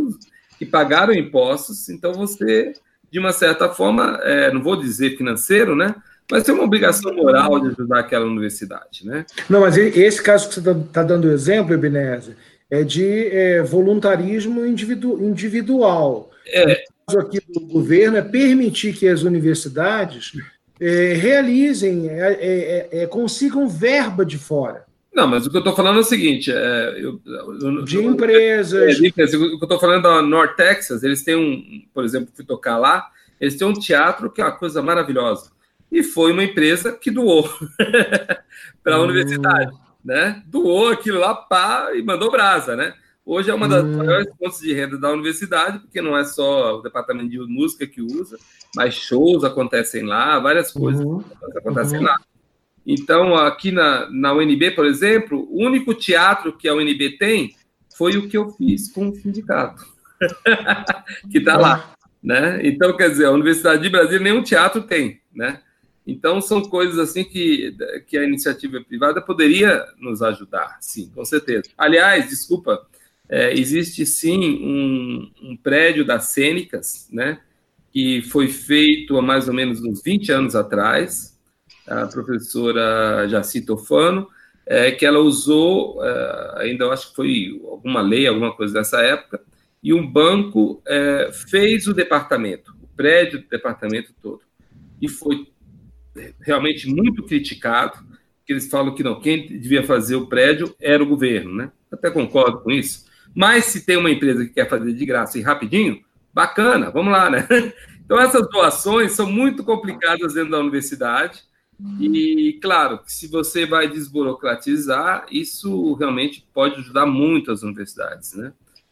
que pagaram impostos, então você, de uma certa forma, é, não vou dizer financeiro, né? Mas tem uma obrigação moral de ajudar aquela universidade, né? Não, mas esse caso que você está tá dando exemplo, Ebenezer, é de é, voluntarismo individu individual. É. O caso aqui do governo é permitir que as universidades é, realizem, é, é, é, consigam verba de fora. Não, mas o que eu estou falando é o seguinte: eu, eu, de empresas. o que eu estou falando da North Texas, eles têm um, por exemplo, fui tocar lá, eles têm um teatro que é uma coisa maravilhosa. E foi uma empresa que doou [LAUGHS] para a hum. universidade né? Doou aquilo lá pá, e mandou brasa, né? Hoje é uma das hum. maiores fontes de renda da universidade, porque não é só o departamento de música que usa, mas shows acontecem lá, várias coisas uhum. acontecem uhum. lá. Então, aqui na, na UNB, por exemplo, o único teatro que a UNB tem foi o que eu fiz com o sindicato, [LAUGHS] que está lá. Né? Então, quer dizer, a Universidade de Brasília nenhum teatro tem, né? Então, são coisas assim que, que a iniciativa privada poderia nos ajudar, sim, com certeza. Aliás, desculpa, é, existe sim um, um, prédio das cênicas, né, que foi feito há mais ou menos uns 20 anos atrás, a professora Jaci Tofano, é, que ela usou, é, ainda acho que foi alguma lei, alguma coisa dessa época, e um banco é, fez o departamento, o prédio do departamento todo. E foi realmente muito criticado, que eles falam que não, quem devia fazer o prédio era o governo, né? Até concordo com isso. Mas se tem uma empresa que quer fazer de graça e rapidinho, bacana, vamos lá, né? [LAUGHS] Então essas doações são muito complicadas dentro da universidade. E claro, se você vai desburocratizar, isso realmente pode ajudar muito as universidades, né?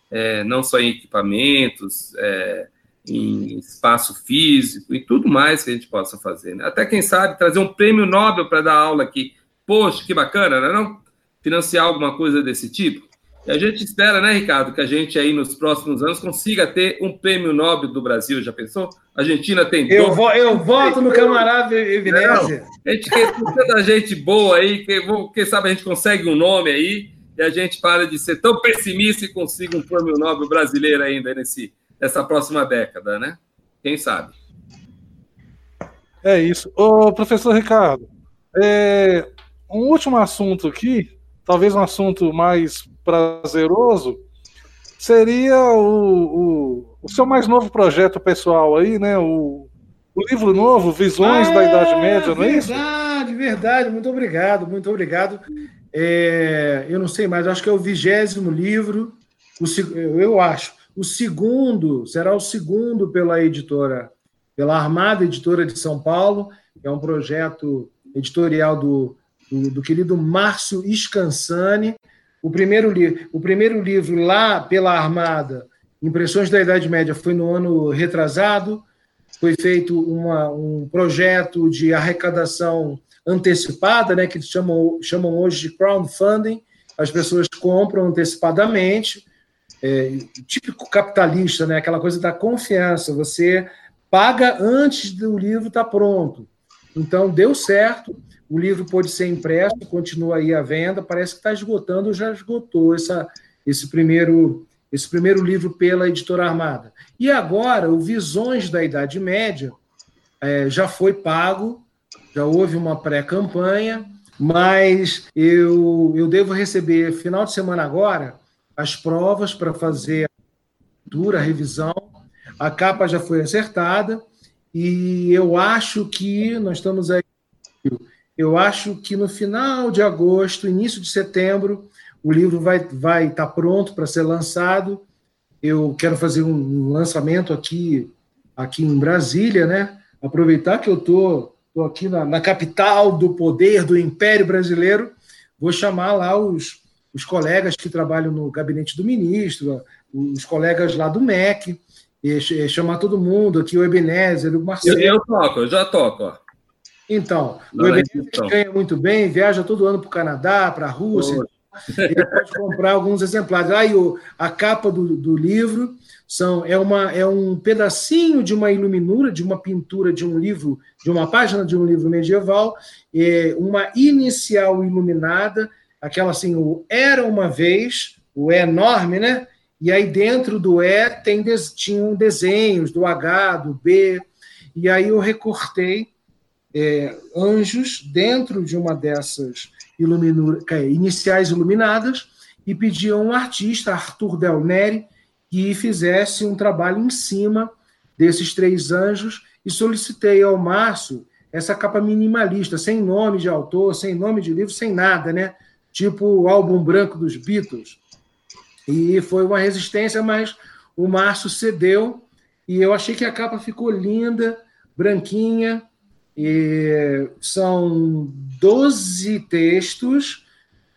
É, não só em equipamentos, é, em espaço físico e tudo mais que a gente possa fazer. Né? Até, quem sabe, trazer um prêmio Nobel para dar aula aqui. Poxa, que bacana, não é não? Financiar alguma coisa desse tipo. E a gente espera, né, Ricardo, que a gente aí nos próximos anos consiga ter um prêmio Nobel do Brasil. Já pensou? A Argentina tem. Eu, vo eu voto no camarada Evidência. A gente quer tanta gente boa aí, que, quem sabe a gente consegue um nome aí e a gente para de ser tão pessimista e consiga um prêmio Nobel brasileiro ainda nesse, nessa próxima década, né? Quem sabe? É isso. Ô, professor Ricardo, é, um último assunto aqui, talvez um assunto mais prazeroso, seria o, o, o seu mais novo projeto pessoal aí, né? O, o livro novo, Visões ah, da Idade Média, não é isso? Verdade, verdade. Muito obrigado, muito obrigado. É, eu não sei mais, acho que é o vigésimo livro, o, eu acho. O segundo será o segundo pela editora, pela Armada Editora de São Paulo, que é um projeto editorial do, do, do querido Márcio Scansani. O primeiro, o primeiro livro lá pela Armada, Impressões da Idade Média, foi no ano retrasado. Foi feito uma, um projeto de arrecadação antecipada, né, que chamam, chamam hoje de crowdfunding. As pessoas compram antecipadamente é, típico capitalista, né? aquela coisa da confiança. Você paga antes do livro estar tá pronto. Então, deu certo, o livro pode ser impresso, continua aí à venda, parece que está esgotando, já esgotou essa, esse, primeiro, esse primeiro livro pela editora Armada. E agora, o Visões da Idade Média é, já foi pago, já houve uma pré-campanha, mas eu, eu devo receber, final de semana agora, as provas para fazer a leitura, a revisão. A capa já foi acertada e eu acho que nós estamos aí. Eu acho que no final de agosto, início de setembro, o livro vai vai estar tá pronto para ser lançado. Eu quero fazer um lançamento aqui aqui em Brasília, né? Aproveitar que eu tô, tô aqui na, na capital do poder do Império Brasileiro, vou chamar lá os os colegas que trabalham no gabinete do ministro, os colegas lá do MEC, chamar todo mundo aqui, o Ebenezer, o Marcelo. Eu, eu toco, eu já toco. Ó. Então, Não o Ebenezer é ganha muito bem, viaja todo ano para o Canadá, para a Rússia. Ele pode comprar alguns exemplares. Aí a capa do, do livro são, é, uma, é um pedacinho de uma iluminura, de uma pintura de um livro, de uma página de um livro medieval, é uma inicial iluminada aquela assim, o Era uma Vez, o é enorme, né? e aí dentro do E tem, tinham desenhos do H, do B, e aí eu recortei é, anjos dentro de uma dessas é, iniciais iluminadas e pedi a um artista, Arthur Del Neri, que fizesse um trabalho em cima desses três anjos e solicitei ao Márcio essa capa minimalista, sem nome de autor, sem nome de livro, sem nada, né? Tipo o álbum branco dos Beatles. E foi uma resistência, mas o Márcio cedeu e eu achei que a capa ficou linda, branquinha. E são 12 textos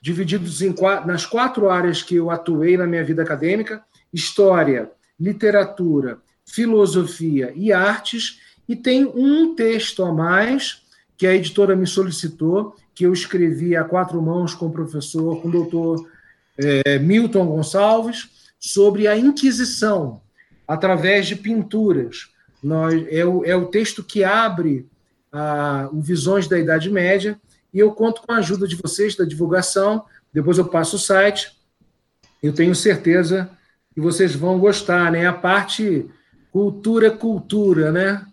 divididos em nas quatro áreas que eu atuei na minha vida acadêmica: história, literatura, filosofia e artes e tem um texto a mais que a editora me solicitou, que eu escrevi a quatro mãos com o professor, com o doutor é, Milton Gonçalves, sobre a Inquisição, através de pinturas. Nós, é, o, é o texto que abre a, o Visões da Idade Média, e eu conto com a ajuda de vocês, da divulgação, depois eu passo o site, eu tenho certeza que vocês vão gostar, né? A parte cultura, cultura, né?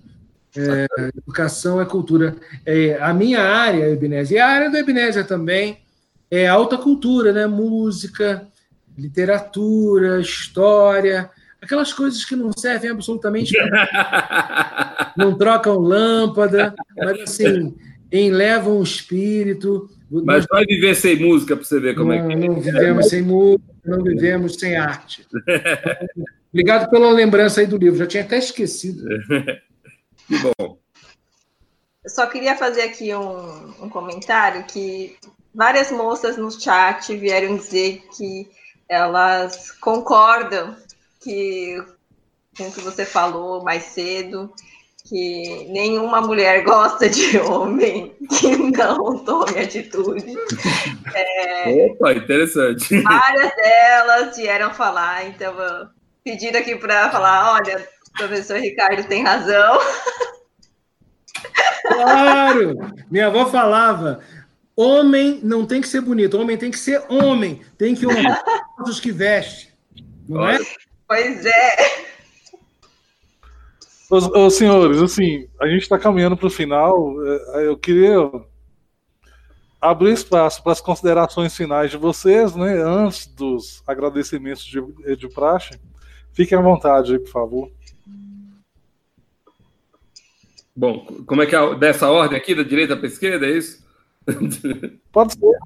É, educação é cultura. É, a minha área, Ebenezer, e a área do Ebenezer também, é alta cultura, né? Música, literatura, história, aquelas coisas que não servem absolutamente [LAUGHS] não trocam lâmpada, mas assim, enlevam o espírito. Mas vai viver sem música para você ver como não, é que é. Não vivemos sem música, não vivemos sem arte. [LAUGHS] Obrigado pela lembrança aí do livro, já tinha até esquecido. [LAUGHS] Que bom. Eu só queria fazer aqui um, um comentário que várias moças no chat vieram dizer que elas concordam que com o que você falou mais cedo, que nenhuma mulher [LAUGHS] gosta de homem que não tome atitude. É, Opa, interessante. Várias delas vieram falar, então pedindo aqui para falar, olha, professor Ricardo tem razão. Claro! Minha avó falava: homem não tem que ser bonito, homem tem que ser homem, tem que honrar os que veste. Não é? Pois é. Os, os senhores, assim, a gente está caminhando para o final. É, eu queria abrir espaço para as considerações finais de vocês, né? Antes dos agradecimentos de, de praxe. Fiquem à vontade aí, por favor. Bom, como é que é dessa ordem aqui, da direita para a esquerda, é isso? [LAUGHS] Pode ser.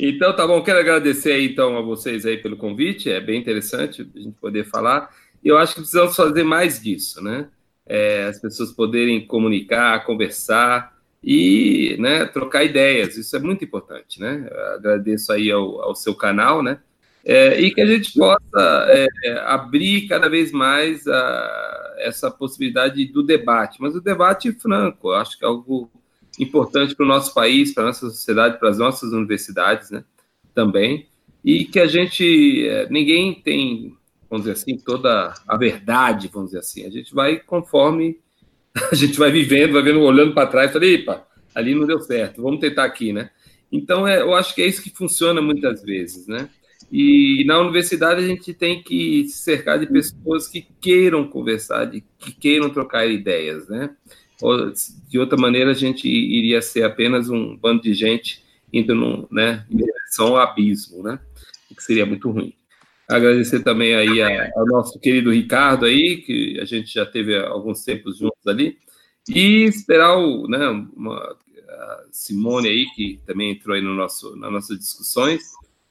Então, tá bom, quero agradecer aí, então, a vocês aí pelo convite, é bem interessante a gente poder falar, e eu acho que precisamos fazer mais disso, né? É, as pessoas poderem comunicar, conversar e né, trocar ideias, isso é muito importante, né? Eu agradeço aí ao, ao seu canal, né? É, e que a gente possa é, abrir cada vez mais a, essa possibilidade do debate, mas o debate franco, acho que é algo importante para o nosso país, para a nossa sociedade, para as nossas universidades, né, também, e que a gente, é, ninguém tem, vamos dizer assim, toda a verdade, vamos dizer assim, a gente vai conforme [LAUGHS] a gente vai vivendo, vai vendo, olhando para trás, falei, epa, ali não deu certo, vamos tentar aqui, né? Então, é, eu acho que é isso que funciona muitas vezes, né? E na universidade a gente tem que se cercar de pessoas que queiram conversar, de, que queiram trocar ideias, né? De outra maneira, a gente iria ser apenas um bando de gente indo num, né, em direção ao abismo, né? O que seria muito ruim. Agradecer também aí a, ao nosso querido Ricardo aí, que a gente já teve alguns tempos juntos ali, e esperar o, né, uma, a Simone aí, que também entrou aí no nosso, nas nossas discussões,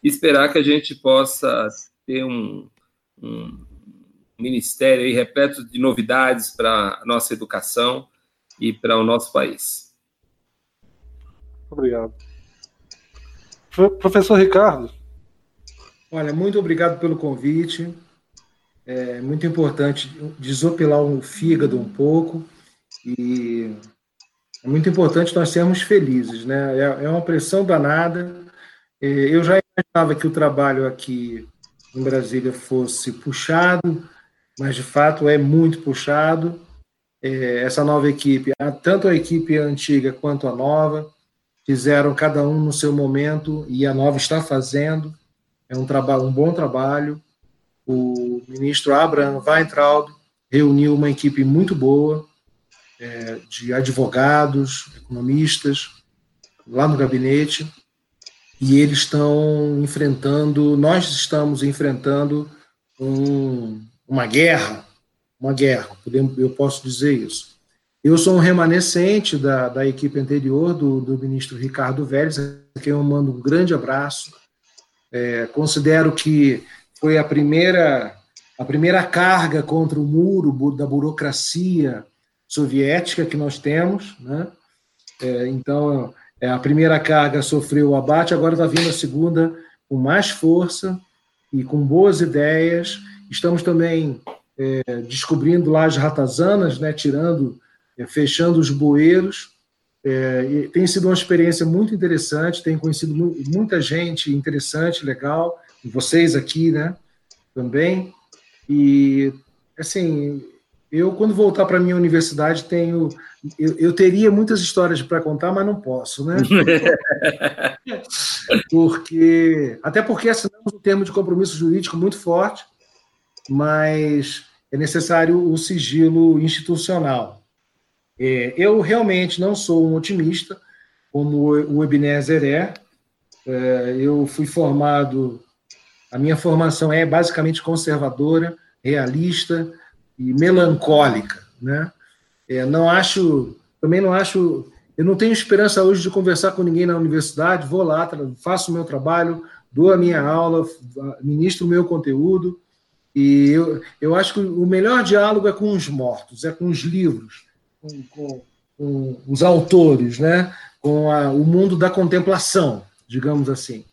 esperar que a gente possa ter um, um ministério aí repleto de novidades para a nossa educação e para o nosso país. Obrigado. Professor Ricardo. Olha, muito obrigado pelo convite. É muito importante desopilar o fígado um pouco e é muito importante nós sermos felizes, né? É, é uma pressão danada. É, eu já imaginava que o trabalho aqui em Brasília fosse puxado, mas de fato é muito puxado. É, essa nova equipe, tanto a equipe antiga quanto a nova, fizeram cada um no seu momento e a nova está fazendo. É um trabalho, um bom trabalho. o ministro Abraham Weintraub reuniu uma equipe muito boa é, de advogados, economistas, lá no gabinete, e eles estão enfrentando, nós estamos enfrentando um, uma guerra, uma guerra, eu posso dizer isso. Eu sou um remanescente da, da equipe anterior do, do ministro Ricardo Vélez, a quem eu mando um grande abraço. É, considero que foi a primeira, a primeira carga contra o muro da burocracia soviética que nós temos. Né? É, então, é, a primeira carga sofreu o abate, agora está vindo a segunda com mais força e com boas ideias. Estamos também é, descobrindo lá as ratazanas, né, tirando, é, fechando os bueiros. É, tem sido uma experiência muito interessante, tenho conhecido muita gente interessante, legal, vocês aqui, né, também. E, assim, eu, quando voltar para a minha universidade, tenho. Eu, eu teria muitas histórias para contar, mas não posso, né? [LAUGHS] porque. Até porque assinamos um termo de compromisso jurídico muito forte, mas é necessário o sigilo institucional. É, eu realmente não sou um otimista, como o Ebenezer é. é. Eu fui formado. A minha formação é basicamente conservadora, realista e melancólica, né? É, não acho, também não acho, eu não tenho esperança hoje de conversar com ninguém na universidade. Vou lá, faço o meu trabalho, dou a minha aula, ministro o meu conteúdo. E eu, eu acho que o melhor diálogo é com os mortos, é com os livros, com, com, com os autores, né? com a, o mundo da contemplação, digamos assim.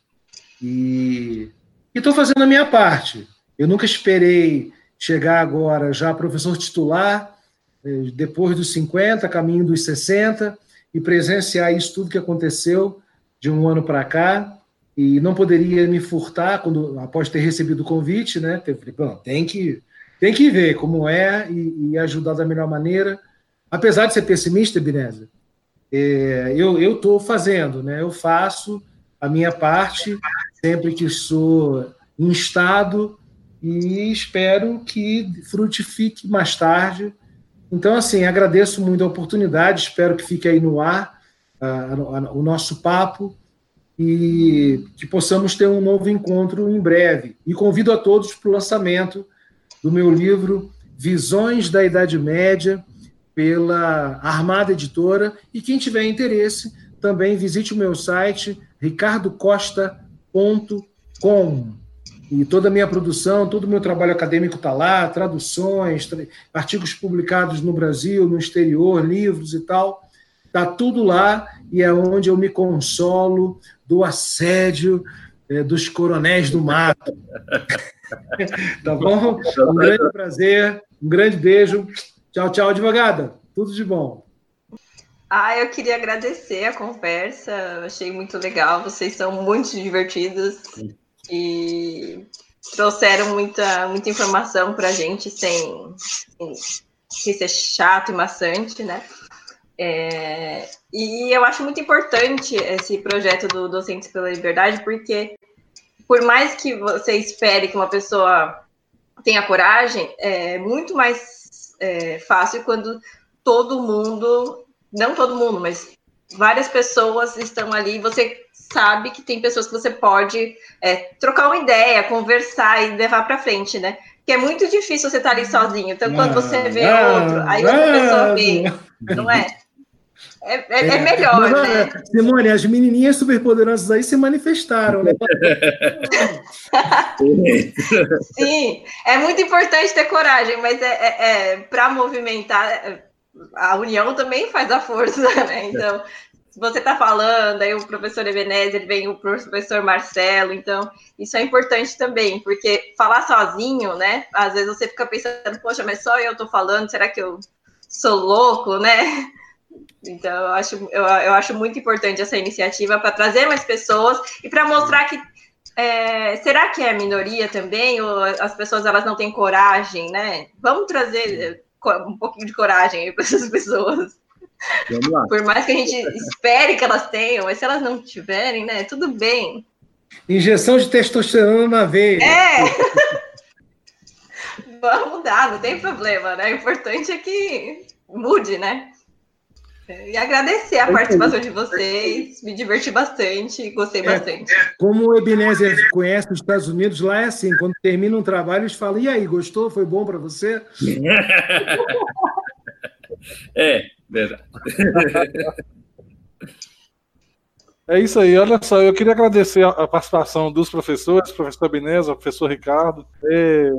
E estou fazendo a minha parte. Eu nunca esperei chegar agora já professor titular, eh, depois dos 50, caminho dos 60, e presenciar isso tudo que aconteceu de um ano para cá, e não poderia me furtar quando após ter recebido o convite, né? Tem que tem que ver como é e, e ajudar da melhor maneira. Apesar de ser pessimista, Ebenezer, é, eu estou fazendo, né? Eu faço a minha parte sempre que sou instado e espero que frutifique mais tarde. Então, assim, agradeço muito a oportunidade, espero que fique aí no ar o nosso papo e que possamos ter um novo encontro em breve. E convido a todos para o lançamento do meu livro Visões da Idade Média, pela Armada Editora. E quem tiver interesse, também visite o meu site ricardocosta.com. E toda a minha produção, todo o meu trabalho acadêmico está lá, traduções, tra artigos publicados no Brasil, no exterior, livros e tal. Está tudo lá e é onde eu me consolo do assédio é, dos coronéis do mato. [LAUGHS] tá bom? Um grande prazer, um grande beijo. Tchau, tchau, advogada. Tudo de bom. Ah, eu queria agradecer a conversa, achei muito legal, vocês são muito divertidos e trouxeram muita, muita informação para a gente sem, sem ser chato e maçante, né? É, e eu acho muito importante esse projeto do Docentes pela Liberdade, porque por mais que você espere que uma pessoa tenha coragem, é muito mais é, fácil quando todo mundo, não todo mundo, mas várias pessoas estão ali, você sabe que tem pessoas que você pode é, trocar uma ideia, conversar e levar para frente, né? Que é muito difícil você estar ali sozinho. Então, quando você vê outro, aí outra pessoa vê, não é? É, é, é, melhor, Mas, né? Simone, as menininhas superpoderosas aí se manifestaram, né? [LAUGHS] Sim, é muito importante ter coragem, mas é, é, é para movimentar, a união também faz a força, né? Então, você está falando, aí o professor Ebenezer, vem o professor Marcelo, então isso é importante também, porque falar sozinho, né? Às vezes você fica pensando, poxa, mas só eu estou falando, será que eu sou louco, né? Então eu acho, eu, eu acho muito importante essa iniciativa para trazer mais pessoas e para mostrar que é, será que é minoria também, ou as pessoas elas não têm coragem, né? Vamos trazer um pouquinho de coragem para essas pessoas. Por mais que a gente espere que elas tenham, mas se elas não tiverem, né, tudo bem. Injeção de testosterona na veia. É! [LAUGHS] vamos mudar, não tem problema, né? O importante é que mude, né? E agradecer a participação de vocês, me diverti bastante, gostei é, bastante. Como o Ebenezer conhece os Estados Unidos, lá é assim, quando termina um trabalho, eles falam, e aí, gostou? Foi bom para você? [LAUGHS] [LAUGHS] é, verdade. [LAUGHS] É isso aí, olha só, eu queria agradecer a participação dos professores, professor Ebenezer, professor Ricardo, é,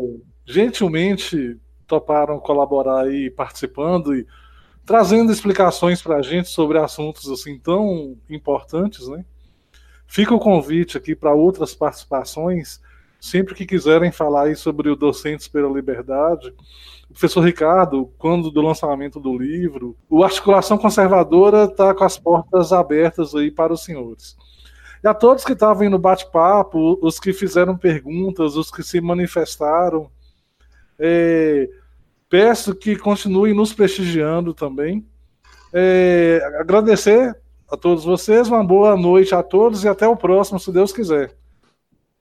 gentilmente toparam colaborar aí participando e trazendo explicações para a gente sobre assuntos assim tão importantes, né? Fica o convite aqui para outras participações, sempre que quiserem falar aí sobre o Docentes pela Liberdade. Professor Ricardo, quando do lançamento do livro, o Articulação Conservadora está com as portas abertas aí para os senhores. E a todos que estavam aí no bate-papo, os que fizeram perguntas, os que se manifestaram, é, Peço que continuem nos prestigiando também. É, agradecer a todos vocês, uma boa noite a todos e até o próximo, se Deus quiser.